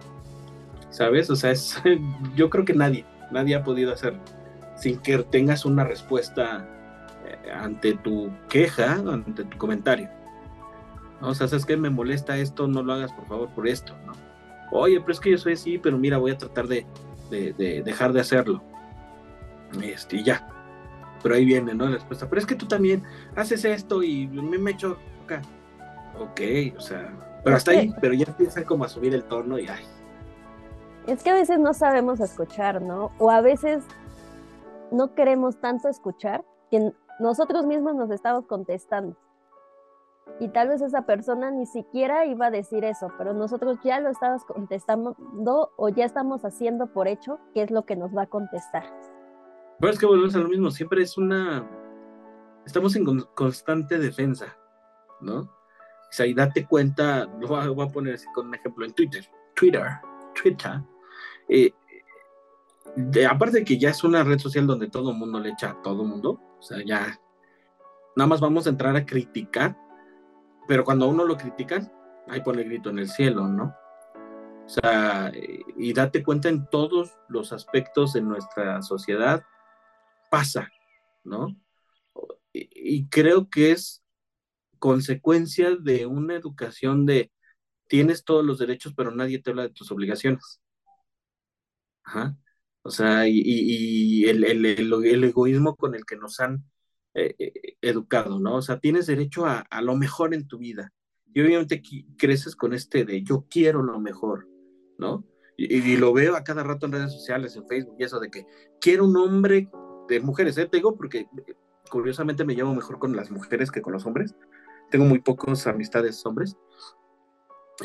¿Sabes? O sea, es, [LAUGHS] yo creo que nadie, nadie ha podido hacer sin que tengas una respuesta eh, ante tu queja, ante tu comentario. O sea, ¿sabes qué? Me molesta esto, no lo hagas por favor por esto, ¿no? Oye, pero es que yo soy así, pero mira, voy a tratar de, de, dejar de hacerlo. Este, y ya. Pero ahí viene, ¿no? La respuesta. Pero es que tú también haces esto y me, me echo acá. Ok, o sea. Pero hasta ahí, pero ya empiezan como a subir el tono y ay. Es que a veces no sabemos escuchar, ¿no? O a veces no queremos tanto escuchar que nosotros mismos nos estamos contestando. Y tal vez esa persona ni siquiera iba a decir eso, pero nosotros ya lo estamos contestando o ya estamos haciendo por hecho qué es lo que nos va a contestar. Bueno, es que volvemos a lo mismo, siempre es una... Estamos en constante defensa, ¿no? O sea, y date cuenta, lo voy a poner así con un ejemplo en Twitter, Twitter, Twitter. Eh, aparte de que ya es una red social donde todo el mundo le echa a todo el mundo, o sea, ya nada más vamos a entrar a criticar pero cuando a uno lo critican, ahí pone el grito en el cielo, ¿no? O sea, y date cuenta en todos los aspectos de nuestra sociedad, pasa, ¿no? Y, creo que es consecuencia de una educación de tienes todos los derechos, pero nadie te habla de tus obligaciones. Ajá. O sea, y, el, el, egoísmo con el que nos han eh, eh, educado, ¿no? O sea, tienes derecho a, lo mejor en tu vida. Y obviamente creces con este de yo quiero lo mejor, ¿no? Y, lo veo a cada rato en redes sociales, en Facebook y eso de que quiero un hombre de mujeres, ¿eh? Te digo porque eh, curiosamente me llevo mejor con las mujeres que con los hombres. Tengo muy pocos amistades hombres.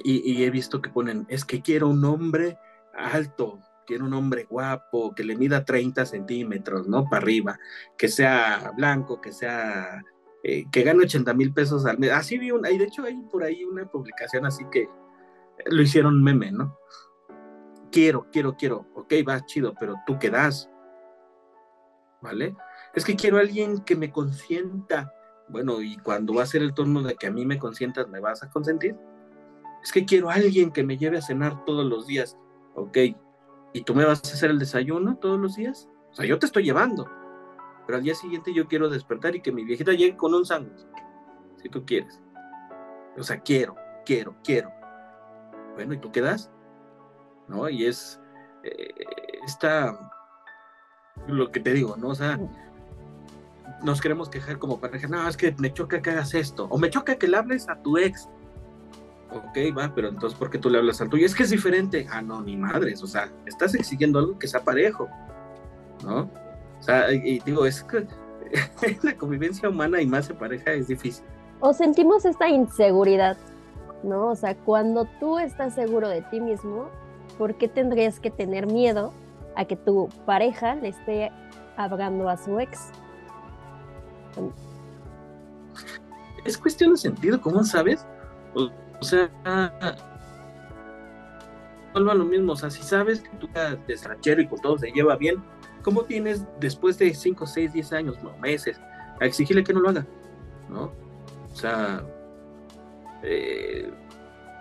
Y, he visto que ponen, es que quiero un hombre alto, quiero un hombre guapo, que le mida 30 centímetros, ¿no? Para arriba, que sea blanco, que sea, eh, que gane 80 mil pesos al mes. Así vi una, y de hecho hay por ahí una publicación así que lo hicieron meme, ¿no? Quiero, quiero, quiero, ok, va chido, pero tú qué das, ¿vale? Es que quiero alguien que me consienta. Bueno, y cuando va a ser el turno de que a mí me consientas, ¿me vas a consentir? Es que quiero alguien que me lleve a cenar todos los días. Ok, ¿Y tú me vas a hacer el desayuno todos los días? O sea, yo te estoy llevando. Pero al día siguiente yo quiero despertar y que mi viejita llegue con un sándwich. Si tú quieres. O sea, quiero, quiero, quiero. Bueno, ¿y tú qué das? ¿No? Y es eh, esta, lo que te digo, ¿no? O sea, nos queremos quejar como pareja, no, es que me choca que hagas esto, o me choca que le hables a tu ex, ok, va, pero entonces, ¿por qué tú le hablas al tuyo? Es que es diferente. Ah, no, ni madres, o sea, estás exigiendo algo que sea parejo, ¿no? O sea, y, digo, es que [LAUGHS] la convivencia humana y más en pareja es difícil. O sentimos esta inseguridad, ¿no? O sea, cuando tú estás seguro de ti mismo, ¿por qué tendrías que tener miedo a que tu pareja le esté hablando a su ex? Es cuestión de sentido, ¿cómo sabes? O sea, vuelvo a lo mismo, o sea, si sabes que tú eres ranchero y con todo se lleva bien, ¿cómo tienes después de 5, 6, 10 años, no, meses, a exigirle que no lo haga? ¿No? O sea, eh,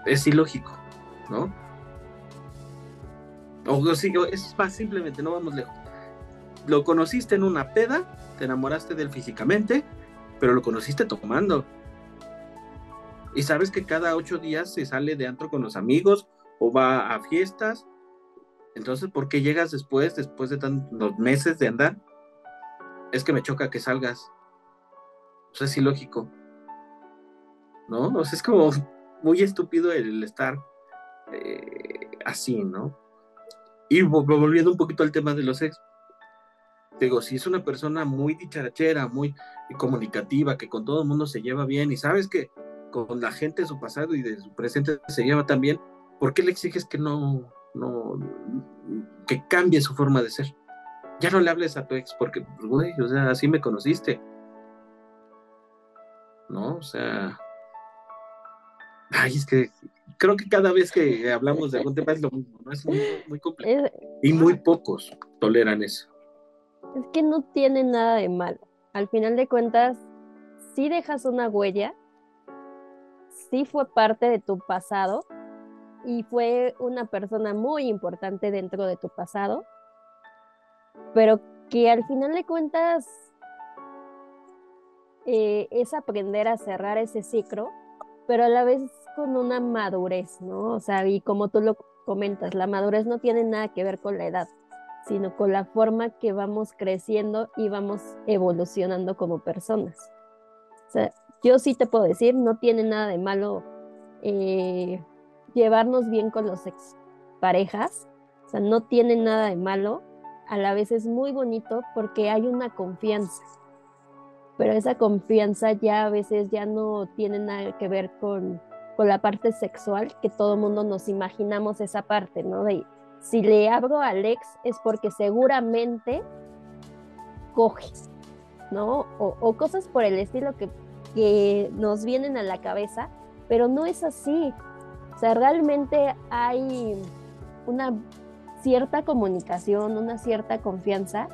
es ilógico, ¿no? O sí, es más, simplemente, no vamos lejos. Lo conociste en una peda, te enamoraste de él físicamente, pero lo conociste tomando y sabes que cada ocho días se sale de antro con los amigos o va a fiestas. Entonces, ¿por qué llegas después, después de tantos meses de andar? es que me choca que salgas. O sea, es ilógico. ¿No? O sea, es como muy estúpido el estar eh, así, ¿no? Y volviendo un poquito al tema de los ex, digo, si es una persona muy dicharachera, muy comunicativa, que con todo el mundo se lleva bien y sabes que con la gente de su pasado y de su presente se lleva tan bien, ¿por qué le exiges que no, no, que cambie su forma de ser? Ya no le hables a tu ex porque, pues, güey, o sea, así me conociste. ¿No? O sea, ay, es que creo que cada vez que hablamos de algún tema es lo mismo, ¿no? Es muy, muy complicado. y muy pocos toleran eso. Es que no tiene nada de malo. Al final de cuentas, si dejas una huella, sí fue parte de tu pasado y fue una persona muy importante dentro de tu pasado, pero que al final de cuentas eh, es aprender a cerrar ese ciclo, pero a la vez con una madurez, ¿no? O sea, y como tú lo comentas, la madurez no tiene nada que ver con la edad, sino con la forma que vamos creciendo y vamos evolucionando como personas. O sea, yo sí te puedo decir, no tiene nada de malo eh, llevarnos bien con los ex parejas, o sea, no tiene nada de malo, a la vez es muy bonito porque hay una confianza, pero esa confianza ya a veces ya no tiene nada que ver con con la parte sexual, que todo mundo nos imaginamos esa parte, ¿no? De si le abro a Alex es porque seguramente coge, ¿no? O, cosas por el estilo que, que nos vienen a la cabeza, pero no es así. O sea, realmente hay una cierta comunicación, una cierta confianza,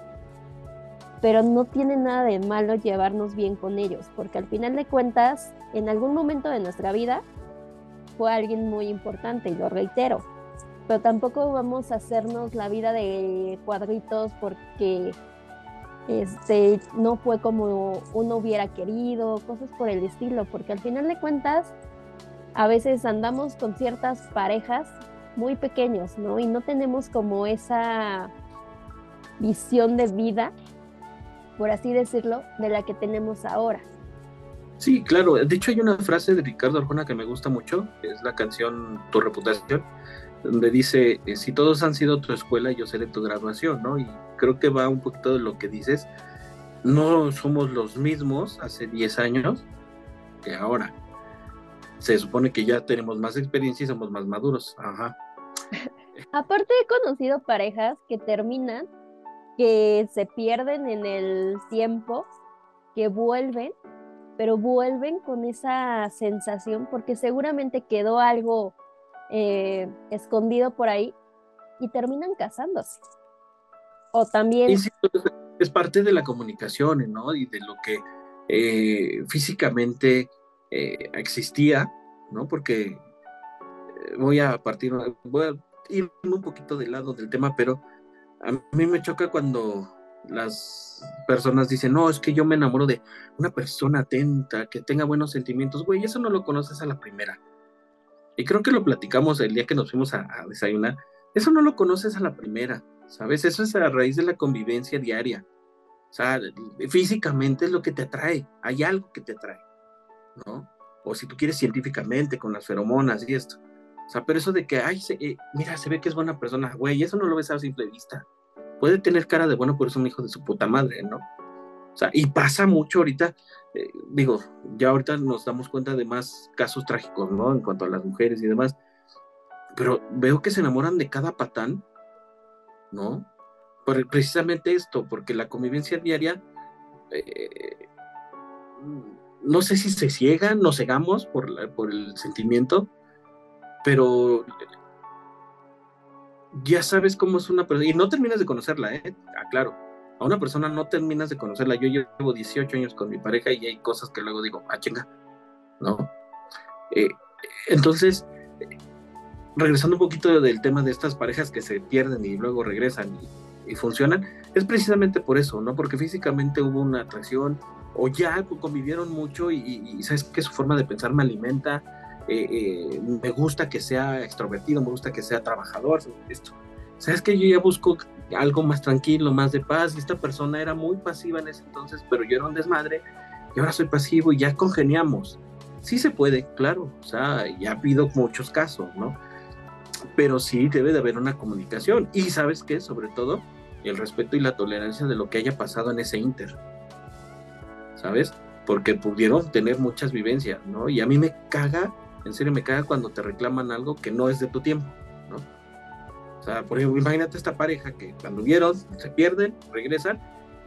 pero no tiene nada de malo llevarnos bien con ellos, porque al final de cuentas, en algún momento de nuestra vida, fue alguien muy importante y lo reitero. Pero tampoco vamos a hacernos la vida de cuadritos porque este, no fue como uno hubiera querido, cosas por el estilo, porque al final de cuentas a veces andamos con ciertas parejas muy pequeños, ¿no? Y no tenemos como esa visión de vida, por así decirlo, de la que tenemos ahora. Sí, claro. De hecho, hay una frase de Ricardo Arjona que me gusta mucho, que es la canción Tu reputación, donde dice, eh, si todos han sido tu escuela, yo seré tu graduación, ¿no? Y creo que va un poquito de lo que dices. No somos los mismos hace 10 años que ahora. Se supone que ya tenemos más experiencia y somos más maduros. Ajá. [LAUGHS] Aparte he conocido parejas que terminan, que se pierden en el tiempo, que vuelven pero vuelven con esa sensación porque seguramente quedó algo eh, escondido por ahí y terminan casándose. O también... es parte de la comunicación, ¿no? Y de lo que eh, físicamente eh, existía, ¿no? Porque voy a partir, voy a ir un poquito del lado del tema, pero a mí me choca cuando las personas dicen, no, es que yo me enamoro de una persona atenta, que tenga buenos sentimientos, güey, eso no lo conoces a la primera. Y creo que lo platicamos el día que nos fuimos a, desayunar, eso no lo conoces a la primera, ¿sabes? Eso es a raíz de la convivencia diaria. O sea, físicamente es lo que te atrae, hay algo que te atrae, ¿no? O si tú quieres científicamente, con las feromonas y esto. Sea, pero eso de que, ay, eh, mira, se ve que es buena persona, güey, eso no lo ves a simple vista puede tener cara de bueno, pero es un hijo de su puta madre, ¿no? O sea, y pasa mucho ahorita, eh, digo, ya ahorita nos damos cuenta de más casos trágicos, ¿no? En cuanto a las mujeres y demás, pero veo que se enamoran de cada patán, ¿no? Por precisamente esto, porque la convivencia diaria, eh, no sé si se ciegan, nos cegamos por, por el sentimiento, pero ya sabes cómo es una persona, y no terminas de conocerla, ¿eh? Aclaro, a una persona no terminas de conocerla. Yo llevo 18 años con mi pareja y hay cosas que luego digo, ah, chinga, ¿no? Eh, entonces, regresando un poquito del tema de estas parejas que se pierden y luego regresan y, funcionan, es precisamente por eso, ¿no? Porque físicamente hubo una atracción o ya convivieron mucho y, y sabes que su forma de pensar me alimenta, eh, eh, me gusta que sea extrovertido, me gusta que sea trabajador, esto. Sabes que yo ya busco algo más tranquilo, más de paz, y esta persona era muy pasiva en ese entonces, pero yo era un desmadre, y ahora soy pasivo y ya congeniamos. Sí se puede, claro, o sea, ya habido muchos casos, ¿no? Pero sí debe de haber una comunicación, y sabes qué, sobre todo, el respeto y la tolerancia de lo que haya pasado en ese inter, ¿sabes? Porque pudieron tener muchas vivencias, ¿no? Y a mí me caga, en serio me caga cuando te reclaman algo que no es de tu tiempo, ¿no? O sea, por ejemplo, imagínate esta pareja que cuando vieron, se pierden, regresan,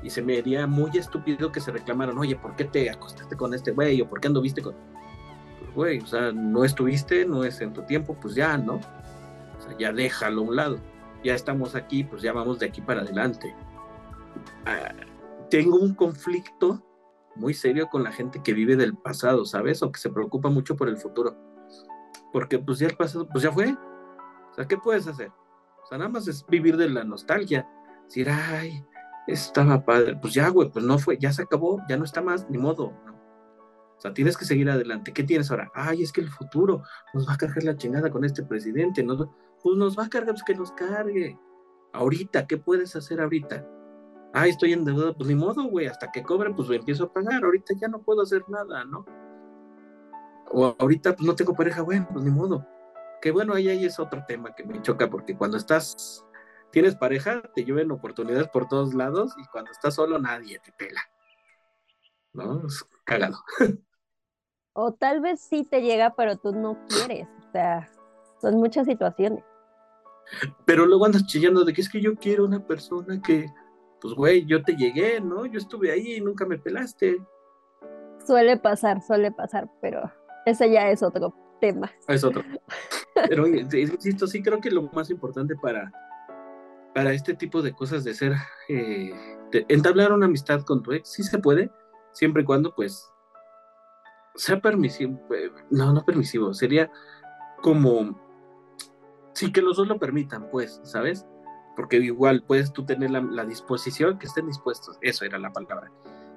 y se me haría muy estúpido que se reclamaron, oye, ¿por qué te acostaste con este güey? ¿O por qué anduviste con...? Pues, güey, o sea, no estuviste, no es en tu tiempo, pues ya, ¿no? O sea, ya déjalo a un lado. Ya estamos aquí, pues ya vamos de aquí para adelante. Ah, tengo un conflicto muy serio con la gente que vive del pasado, ¿sabes? O que se preocupa mucho por el futuro. Porque pues ya el pasado, pues ya fue. O sea, ¿qué puedes hacer? O sea, nada más es vivir de la nostalgia. Decir, ay, estaba padre. Pues ya, güey, pues no fue, ya se acabó, ya no está más, ni modo, ¿no? O sea, tienes que seguir adelante. ¿Qué tienes ahora? Ay, es que el futuro nos va a cargar la chingada con este presidente. ¿no? Pues nos va a cargar, pues que nos cargue. Ahorita, ¿qué puedes hacer ahorita? Ay, estoy endeudado, pues ni modo, güey, hasta que cobren, pues empiezo a pagar. Ahorita ya no puedo hacer nada, ¿no? O ahorita, pues no tengo pareja, bueno, pues ni modo. Que bueno, ahí, ahí es otro tema que me choca, porque cuando estás tienes pareja, te lleven oportunidades por todos lados y cuando estás solo nadie te pela. ¿No? Es cagado. O tal vez sí te llega, pero tú no quieres. O sea, son muchas situaciones. Pero luego andas chillando de que es que yo quiero una persona que, pues güey, yo te llegué, ¿no? Yo estuve ahí y nunca me pelaste. Suele pasar, suele pasar, pero ese ya es otro tema. Es otro. Pero insisto, sí creo que lo más importante para, para este tipo de cosas de ser, eh, entablar una amistad con tu ex, sí se puede, siempre y cuando pues sea permisivo, eh, no, no permisivo, sería como, sí que los dos lo permitan, pues, ¿sabes? Porque igual puedes tú tener la, disposición, que estén dispuestos, eso era la palabra.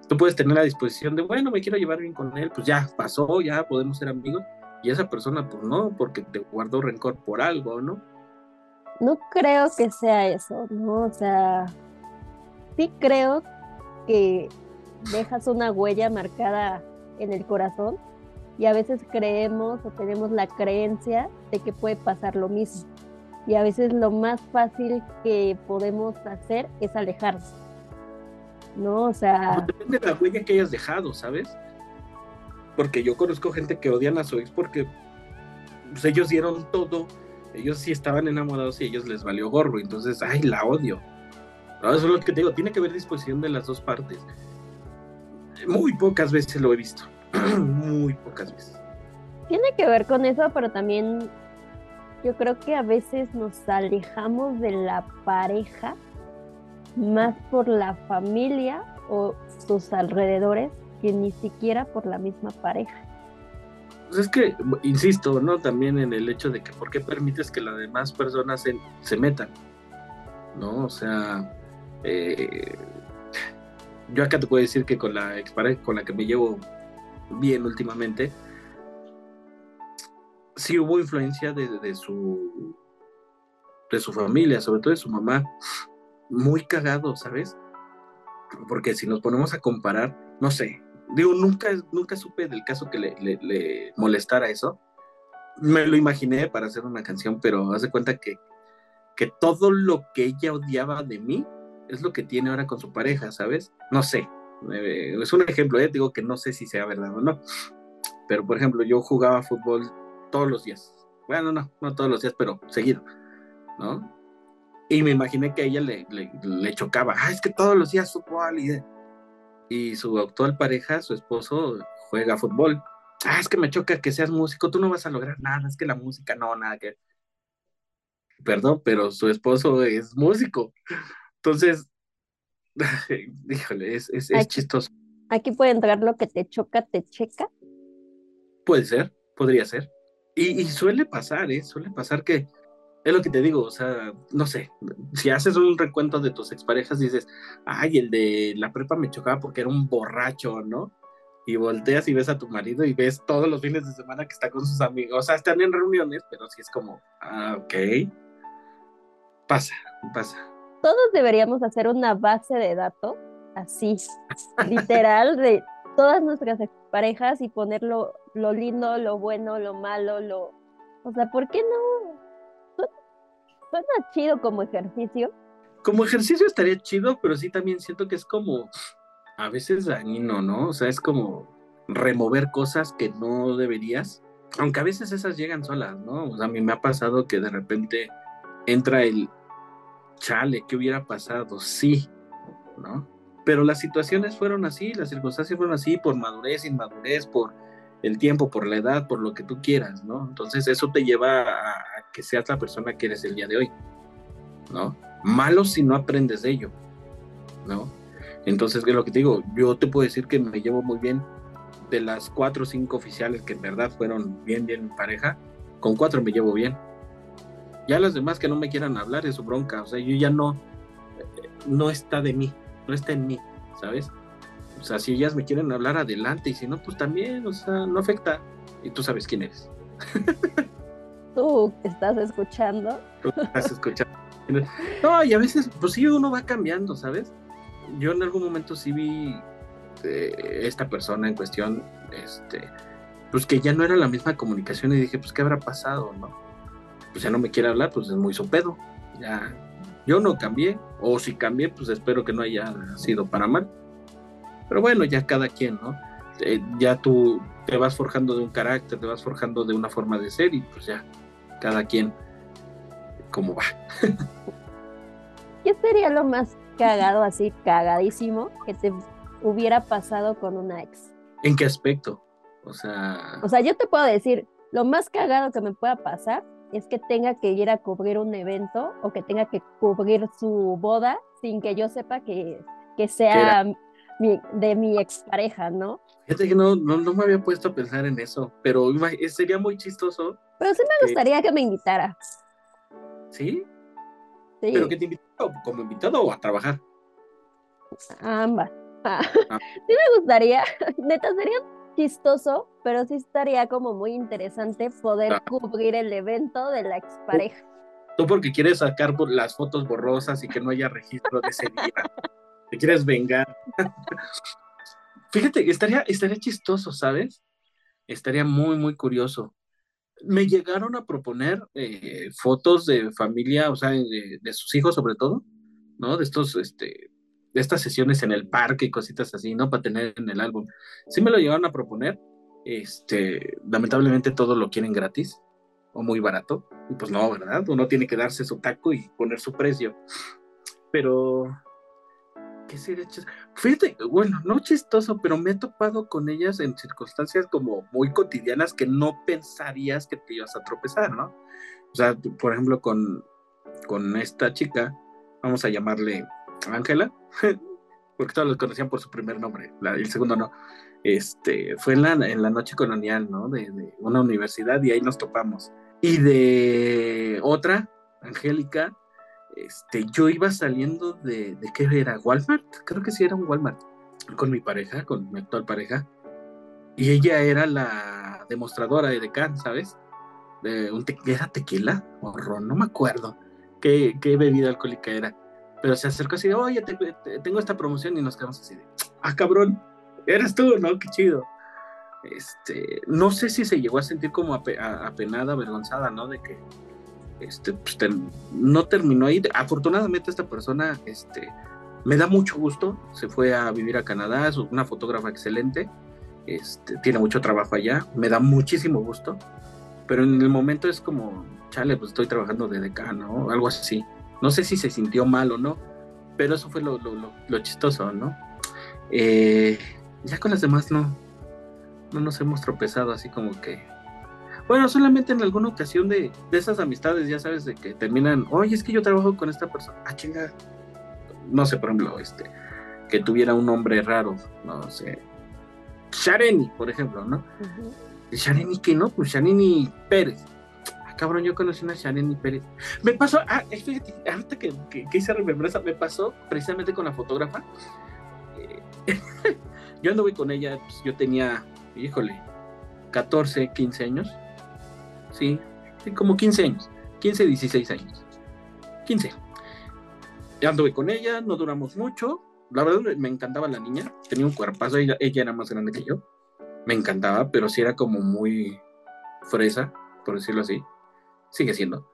Tú puedes tener la disposición de, bueno, me quiero llevar bien con él, pues ya pasó, ya podemos ser amigos, y esa persona, pues no, porque te guardó rencor por algo, ¿no? no creo que sea eso, ¿no? O sea, sí creo que dejas una huella marcada en el corazón y a veces creemos o tenemos la creencia de que puede pasar lo mismo. Y a veces lo más fácil que podemos hacer es alejarse. ¿No? O sea. depende de la huella que hayas dejado, ¿sabes? Porque yo conozco gente que odian a su ex porque pues, ellos dieron todo ellos sí estaban enamorados y a ellos les valió gorro, entonces, ay, la odio. eso es lo que te digo, tiene que haber disposición de las dos partes. Muy pocas veces lo he visto, [CLEARS THROAT] muy pocas veces. Tiene que ver con eso, pero también yo creo que a veces nos alejamos de la pareja más por la familia o sus alrededores que ni siquiera por la misma pareja. Pues es que, insisto, ¿no? También en el hecho de que por qué permites que las demás personas se, metan, ¿no? O sea, eh, yo acá te puedo decir que con la expareja con la que me llevo bien últimamente, sí hubo influencia de, de, su de su familia, sobre todo de su mamá, muy cagado, ¿sabes? Porque si nos ponemos a comparar, no sé, digo, nunca, nunca supe del caso que le, molestara eso. Me lo imaginé para hacer una canción, pero hace cuenta que, que todo lo que ella odiaba de mí es lo que tiene ahora con su pareja, ¿sabes? No sé. Eh, es un ejemplo, ¿eh? digo que no sé si sea verdad o no. Pero, por ejemplo, yo jugaba fútbol todos los días. Bueno, no, no todos los días, pero seguido, ¿no? Y me imaginé que a ella le, le, chocaba, ah, es que todos los días fútbol y y su actual pareja, su esposo, juega fútbol. Ah, es que me choca que seas músico, tú no vas a lograr nada, es que la música no, nada que... Perdón, pero su esposo es músico. Entonces, [LAUGHS] híjole, es, es, chistoso. Aquí puede entrar lo que te choca, te checa. Puede ser, podría ser. Y, suele pasar, ¿eh? Suele pasar que es lo que te digo, o sea, no sé, si haces un recuento de tus exparejas, dices, ay, el de la prepa me chocaba porque era un borracho, ¿no? Y volteas y ves a tu marido y ves todos los fines de semana que está con sus amigos, o sea, están en reuniones, pero sí es como, ah, ok, pasa, pasa. todos deberíamos hacer una base de datos así, literal, de todas nuestras parejas y poner lo, lindo, lo bueno, lo malo, lo... O sea, ¿por qué no? Suena chido como ejercicio. Como ejercicio estaría chido, pero sí también siento que es como a veces dañino, ¿no? O sea, es como remover cosas que no deberías, aunque a veces esas llegan solas, ¿no? O sea, a mí me ha pasado que de repente entra el chale, ¿qué hubiera pasado? Sí, ¿no? Pero las situaciones fueron así, las circunstancias fueron así por madurez, inmadurez, por el tiempo, por la edad, por lo que tú quieras, ¿no? Entonces eso te lleva a, que seas la persona que eres el día de hoy, ¿no? Malo si no aprendes de ello, ¿no? Entonces, es lo que te digo, yo te puedo decir que me llevo muy bien de las cuatro o cinco oficiales que en verdad fueron bien, bien pareja, con cuatro me llevo bien. Ya las demás que no me quieran hablar es su bronca, o sea, yo ya no, no está de mí, no está en mí, ¿sabes? O sea, si ellas me quieren hablar adelante y si no, pues también, o sea, no afecta. Y tú sabes quién eres. Tú estás escuchando. Tú estás escuchando. No, y a veces, pues sí, uno va cambiando, ¿sabes? yo en algún momento sí vi eh, esta persona en cuestión, este, pues que ya no era la misma comunicación y dije, pues qué habrá pasado, ¿no? Pues ya no me quiere hablar, pues es muy su pedo. Ya, yo no cambié, o si cambié, pues espero que no haya sido para mal. Pero bueno, ya cada quien, ¿no? Eh, ya tú te vas forjando de un carácter, te vas forjando de una forma de ser y pues ya, cada quien como va. [LAUGHS] ¿Qué sería lo más cagado, así cagadísimo, que te hubiera pasado con una ex? ¿En qué aspecto? O sea... O sea, yo te puedo decir, lo más cagado que me pueda pasar es que tenga que ir a cubrir un evento o que tenga que cubrir su boda sin que yo sepa que, que sea de mi expareja, ¿no? Fíjate que no, no, me había puesto a pensar en eso, pero sería muy chistoso. Pero sí me gustaría que me invitara. ¿Sí? ¿Pero que te invitado como invitado o a trabajar? Ambas. Ah. Ah. [LAUGHS] Sí me gustaría, [LAUGHS] neta, sería chistoso, pero sí estaría como muy interesante poder ah. cubrir el evento de la expareja. Tú porque quieres sacar las fotos borrosas y que no haya registro de ese día. [LAUGHS] Te quieres vengar. Fíjate, estaría, estaría chistoso, ¿sabes? Estaría muy, muy curioso me llegaron a proponer eh, fotos de familia, o sea, de, sus hijos sobre todo, ¿no? De estos, este, de estas sesiones en el parque y cositas así, ¿no? Para tener en el álbum. Sí me lo llegaron a proponer, este, lamentablemente todo lo quieren gratis o muy barato, y pues no, ¿verdad? Uno tiene que darse su taco y poner su precio. Pero ¿qué sería chistoso? Fíjate, bueno, no chistoso, pero me he topado con ellas en circunstancias como muy cotidianas que no pensarías que te ibas a tropezar, ¿no? O sea, por ejemplo, con, con esta chica, vamos a llamarle Ángela, [LAUGHS] porque todos los conocían por su primer nombre, el segundo no. Este, fue en la, en la noche colonial, ¿no? De, de una universidad y ahí nos topamos. Y de otra, Angélica, este, yo iba saliendo de, ¿de qué era? ¿Walmart? Creo que sí era un Walmart, con mi pareja, con mi actual pareja, y ella era la demostradora de Decan, ¿sabes? De un ¿Era tequila o ron? No me acuerdo qué, bebida alcohólica era, pero se acercó así de, oye, tengo esta promoción y nos quedamos así de, ah, cabrón, eres tú, ¿no? Qué chido. Este, no sé si se llegó a sentir como apenada, avergonzada, ¿no? De que este, pues, no terminó ahí. Afortunadamente esta persona este, me da mucho gusto, se fue a vivir a Canadá, es una fotógrafa excelente, este, tiene mucho trabajo allá, me da muchísimo gusto, pero en el momento es como, chale, pues estoy trabajando de decano, algo así. No sé si se sintió mal o no, pero eso fue lo, lo, chistoso, ¿no? Eh, ya con las demás no, no nos hemos tropezado así como que bueno, solamente en alguna ocasión de, esas amistades, ya sabes, de que terminan, oye, es que yo trabajo con esta persona. Ah, chinga. No sé, por ejemplo, este, que tuviera un nombre raro, no sé. Shareni, por ejemplo, ¿no? Shareni, ¿qué no? Pues Shareni Pérez. Ah, cabrón, yo conocí una Shareni Pérez. Me pasó, ah, fíjate, ahorita que, que, que hice remembranza, me pasó precisamente con la fotógrafa. Eh, [LAUGHS] yo anduve con ella, pues, yo tenía, híjole, 14, 15 años sí, como 15 años, 15, 16 años, 15. anduve con ella, no duramos mucho. La verdad me encantaba la niña, tenía un cuerpazo, ella, ella era más grande que yo. Me encantaba, pero sí era como muy fresa, por decirlo así. Sigue siendo.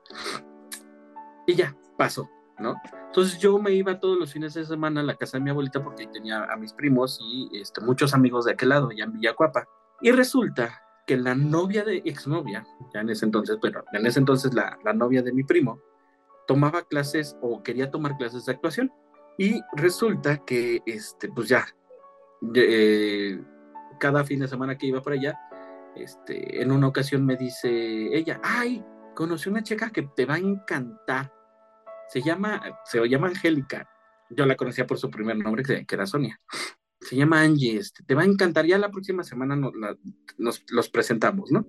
Y ya, pasó, ¿no? Entonces yo me iba todos los fines de semana a la casa de mi abuelita porque tenía a mis primos y este, muchos amigos de aquel lado, ya en Villacuapa. Y resulta que la novia de exnovia, ya en ese entonces, pero en ese entonces la, la novia de mi primo, tomaba clases o quería tomar clases de actuación. Y resulta que, este, pues ya, eh, cada fin de semana que iba por allá, este, en una ocasión me dice ella, ay, conocí una chica que te va a encantar. Se llama, se llama Angélica. Yo la conocía por su primer nombre, que, era Sonia. Se llama Angie, este, te va a encantar. Ya la próxima semana nos, nos los presentamos, ¿no?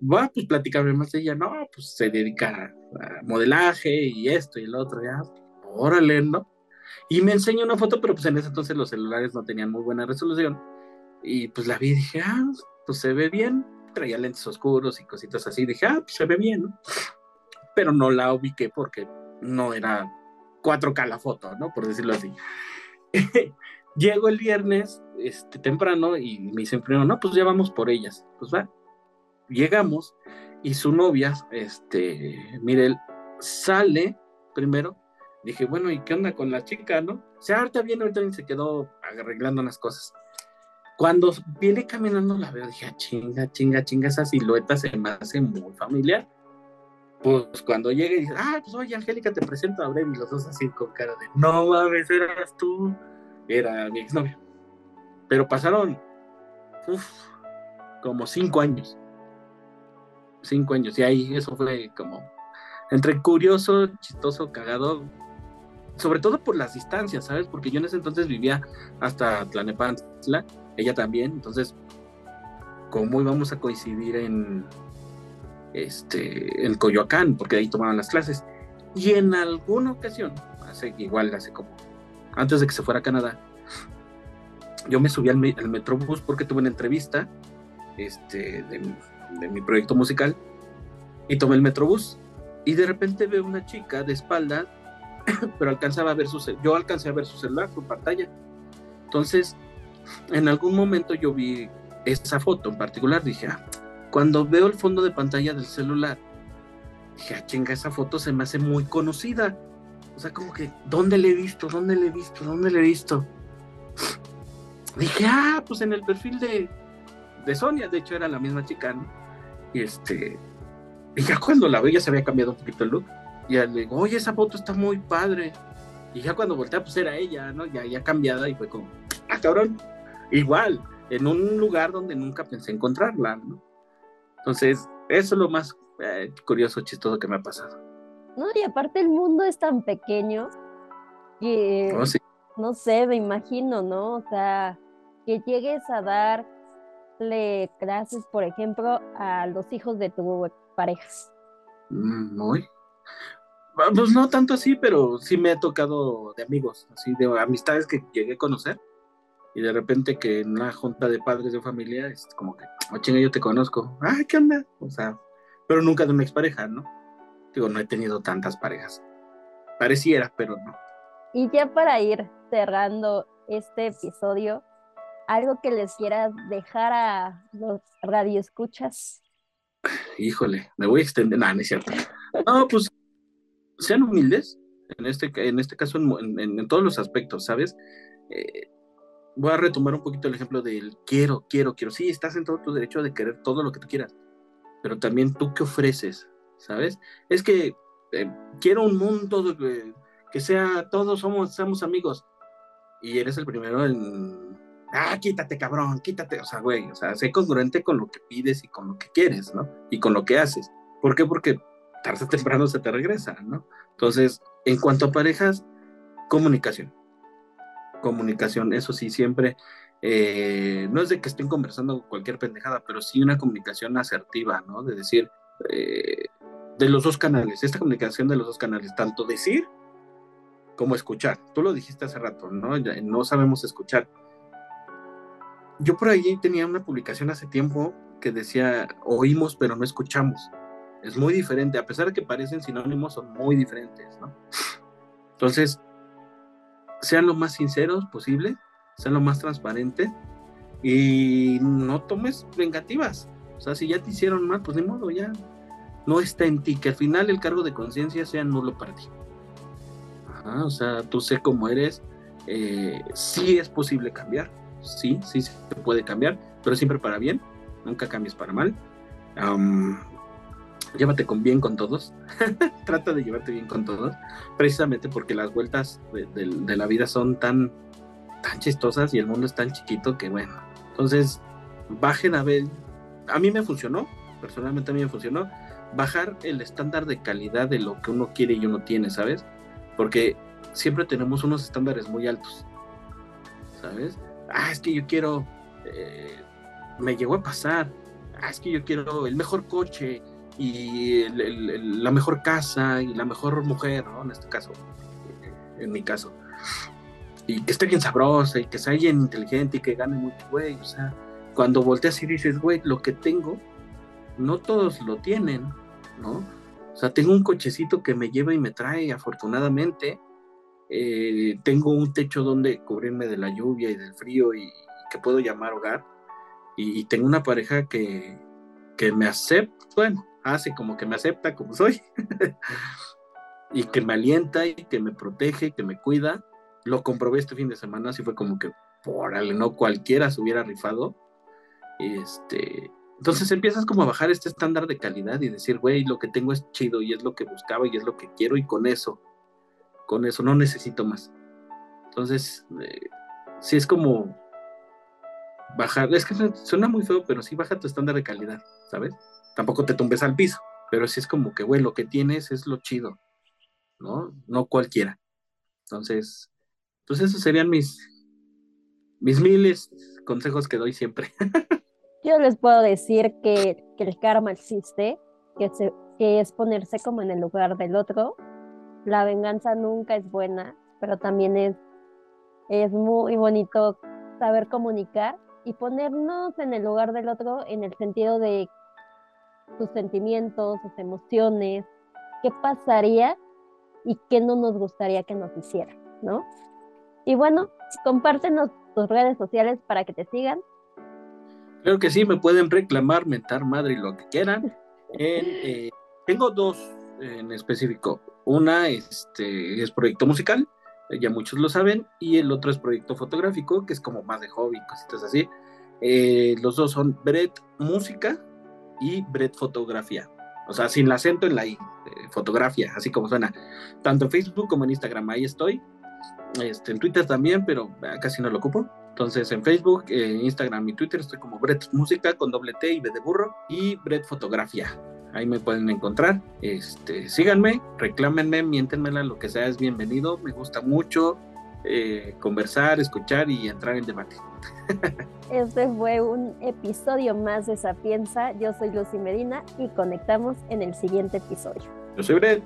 va, pues platicarme más de ella, no, pues se dedica a modelaje y esto y el otro, ya, órale, ¿no? Y me enseña una foto, pero pues en ese entonces los celulares no tenían muy buena resolución. Y pues la vi y dije, ah, pues se ve bien. Traía lentes oscuros y cositas así. Dije, ah, pues se ve bien, ¿no? Pero no la ubiqué porque no era 4K la foto, ¿no? Por decirlo así. [LAUGHS] Llego el viernes este, temprano y me dicen primero, no, pues ya vamos por ellas. Pues va llegamos y su novia, este, mire, sale primero. Dije, bueno, ¿y qué onda con la chica, no? O sea, ahorita viene, ahorita se quedó arreglando unas cosas. Cuando viene caminando la veo, dije, ah, chinga, chinga, chinga, esa silueta se me hace muy familiar. Pues cuando llegue dice, ah, pues oye, Angélica, te presento a Breve, y los dos así con cara de, no mames, eras tú. Era mi exnovia. Pero pasaron, como cinco años cinco años. Y ahí eso fue como entre curioso, chistoso, cagado. Sobre todo por las distancias, ¿sabes? Porque yo en ese entonces vivía hasta Tlanepantla, ella también. Entonces, ¿cómo íbamos a coincidir en, este, en Coyoacán? Porque ahí tomaban las clases. Y en alguna ocasión, hace igual, hace como antes de que se fuera a Canadá, yo me subí al, al Metrobús porque tuve una entrevista este, de, de mi proyecto musical y tomé el metrobús y de repente veo una chica de espalda, [COUGHS] pero alcanzaba a ver su yo alcancé a ver su celular, su pantalla. Entonces, en algún momento yo vi esa foto en particular, dije, ah, cuando veo el fondo de pantalla del celular, dije, ah, chinga, esa foto se me hace muy conocida. O sea, como que, ¿dónde le he visto? ¿Dónde le he visto? ¿Dónde le he visto? Dije, ah, pues en el perfil de, de Sonia, de hecho era la misma chica, ¿no? Y este, y ya cuando la vi ya se había cambiado un poquito el look. Y ya le digo, oye, esa foto está muy padre. Y ya cuando volteé, pues era ella, ¿no? Ya, ya cambiada y fue como, ah, cabrón, igual, en un lugar donde nunca pensé encontrarla, ¿no? Entonces, eso es lo más eh, curioso, chistoso que me ha pasado. No, y aparte el mundo es tan pequeño que, oh, no sé, me imagino, ¿no? O sea, que llegues a dar le clases, por ejemplo, a los hijos de tu pareja? Mm, muy. Ah, pues no tanto así, pero sí me ha tocado de amigos, así de amistades que llegué a conocer. Y de repente que en una junta de padres de familia es como que, oh, chinga, yo te conozco. Ah, ¿qué onda? O sea, pero nunca de una expareja, ¿no? Digo, no he tenido tantas parejas. Pareciera, pero no. Y ya para ir cerrando este episodio, algo que les quieras dejar a los radioescuchas. Híjole, me voy a extender. No, no es cierto. No, pues sean humildes, en este, en este caso, en, todos los aspectos, ¿sabes? Eh, voy a retomar un poquito el ejemplo del quiero, quiero, quiero. Sí, estás en todo tu derecho de querer todo lo que tú quieras, pero también tú qué ofreces, ¿sabes? Es que eh, quiero un mundo que sea, todos somos, somos amigos, y eres el primero en ah, quítate, cabrón, quítate, o sea, güey, o sea, sé congruente con lo que pides y con lo que quieres, ¿no? Y con lo que haces. ¿Por qué? Porque tarde o temprano se te regresa, ¿no? Entonces, en cuanto a parejas, comunicación. Comunicación, eso sí, siempre, eh, no es de que estén conversando cualquier pendejada, pero sí una comunicación asertiva, ¿no? De decir, eh, de los dos canales, esta comunicación de los dos canales, tanto decir como escuchar. Tú lo dijiste hace rato, ¿no? no sabemos escuchar yo por ahí tenía una publicación hace tiempo que decía, oímos pero no escuchamos. Es muy diferente, a pesar de que parecen sinónimos, son muy diferentes, ¿no? Entonces, sean lo más sinceros posible, sean lo más transparentes y no tomes vengativas. O sea, si ya te hicieron mal, pues de modo, ya no está en ti, que al final el cargo de conciencia sea nulo para ti. o sea, tú sé cómo eres, eh, sí es posible cambiar, sí, sí se puede cambiar, pero siempre para bien, nunca cambies para mal. llévate bien con todos, [LAUGHS] trata de llevarte bien con todos, precisamente porque las vueltas de, la vida son tan, tan chistosas y el mundo es tan chiquito que bueno, entonces bajen a ver, a mí me funcionó, personalmente a mí me funcionó, bajar el estándar de calidad de lo que uno quiere y uno tiene, ¿sabes? Porque siempre tenemos unos estándares muy altos, ¿sabes? Ah, es que yo quiero, eh, me llegó a pasar, ah, es que yo quiero el mejor coche y la mejor casa y la mejor mujer, ¿no? En este caso, en mi caso. Y que esté bien sabrosa y que sea bien inteligente y que gane mucho, güey. O sea, cuando volteas y dices, güey, lo que tengo, no todos lo tienen, ¿no? O sea, tengo un cochecito que me lleva y me trae, afortunadamente. Eh, tengo un techo donde cubrirme de la lluvia y del frío y, que puedo llamar hogar. Y, tengo una pareja que, que me acepta, bueno, hace como que me acepta como soy. [LAUGHS] y que me alienta y que me protege y que me cuida. Lo comprobé este fin de semana, así fue como que, por no cualquiera se hubiera rifado. Este, entonces empiezas como a bajar este estándar de calidad y decir, güey, lo que tengo es chido y es lo que buscaba y es lo que quiero y con eso, con eso no necesito más. Entonces, eh, sí es como bajar, es que suena muy feo, pero sí baja tu estándar de calidad, ¿sabes? Tampoco te tumbes al piso, pero sí es como que, güey, lo que tienes es lo chido, ¿no? No cualquiera. Entonces, pues esos serían mis, mis miles consejos que doy siempre. [LAUGHS] Yo les puedo decir que, el karma existe, que, que es ponerse como en el lugar del otro. La venganza nunca es buena, pero también es, es muy bonito saber comunicar y ponernos en el lugar del otro en el sentido de sus sentimientos, sus emociones, qué pasaría y qué no nos gustaría que nos hiciera, ¿no? Y bueno, compártenos tus redes sociales para que te sigan Creo que sí, me pueden reclamar, mentar madre y lo que quieran. Eh, tengo dos en específico. Una este, es proyecto musical, ya muchos lo saben, y el otro es proyecto fotográfico, que es como más de hobby, cositas así. Eh, los dos son Brett Música y Brett Fotografía. O sea, sin el acento en la I, eh, fotografía, así como suena. Tanto en Facebook como en Instagram, ahí estoy. Este, en Twitter también, pero casi no lo ocupo. Entonces en Facebook, eh, Instagram y Twitter estoy como Brett Música con doble T y B de burro y Brett Fotografía. Ahí me pueden encontrar. Este, síganme, reclámenme, miéntenmela, lo que sea es bienvenido. Me gusta mucho eh, conversar, escuchar y entrar en debate. [LAUGHS] Este fue un episodio más de Sapienza. Yo soy Lucy Medina y conectamos en el siguiente episodio. Yo soy Brett.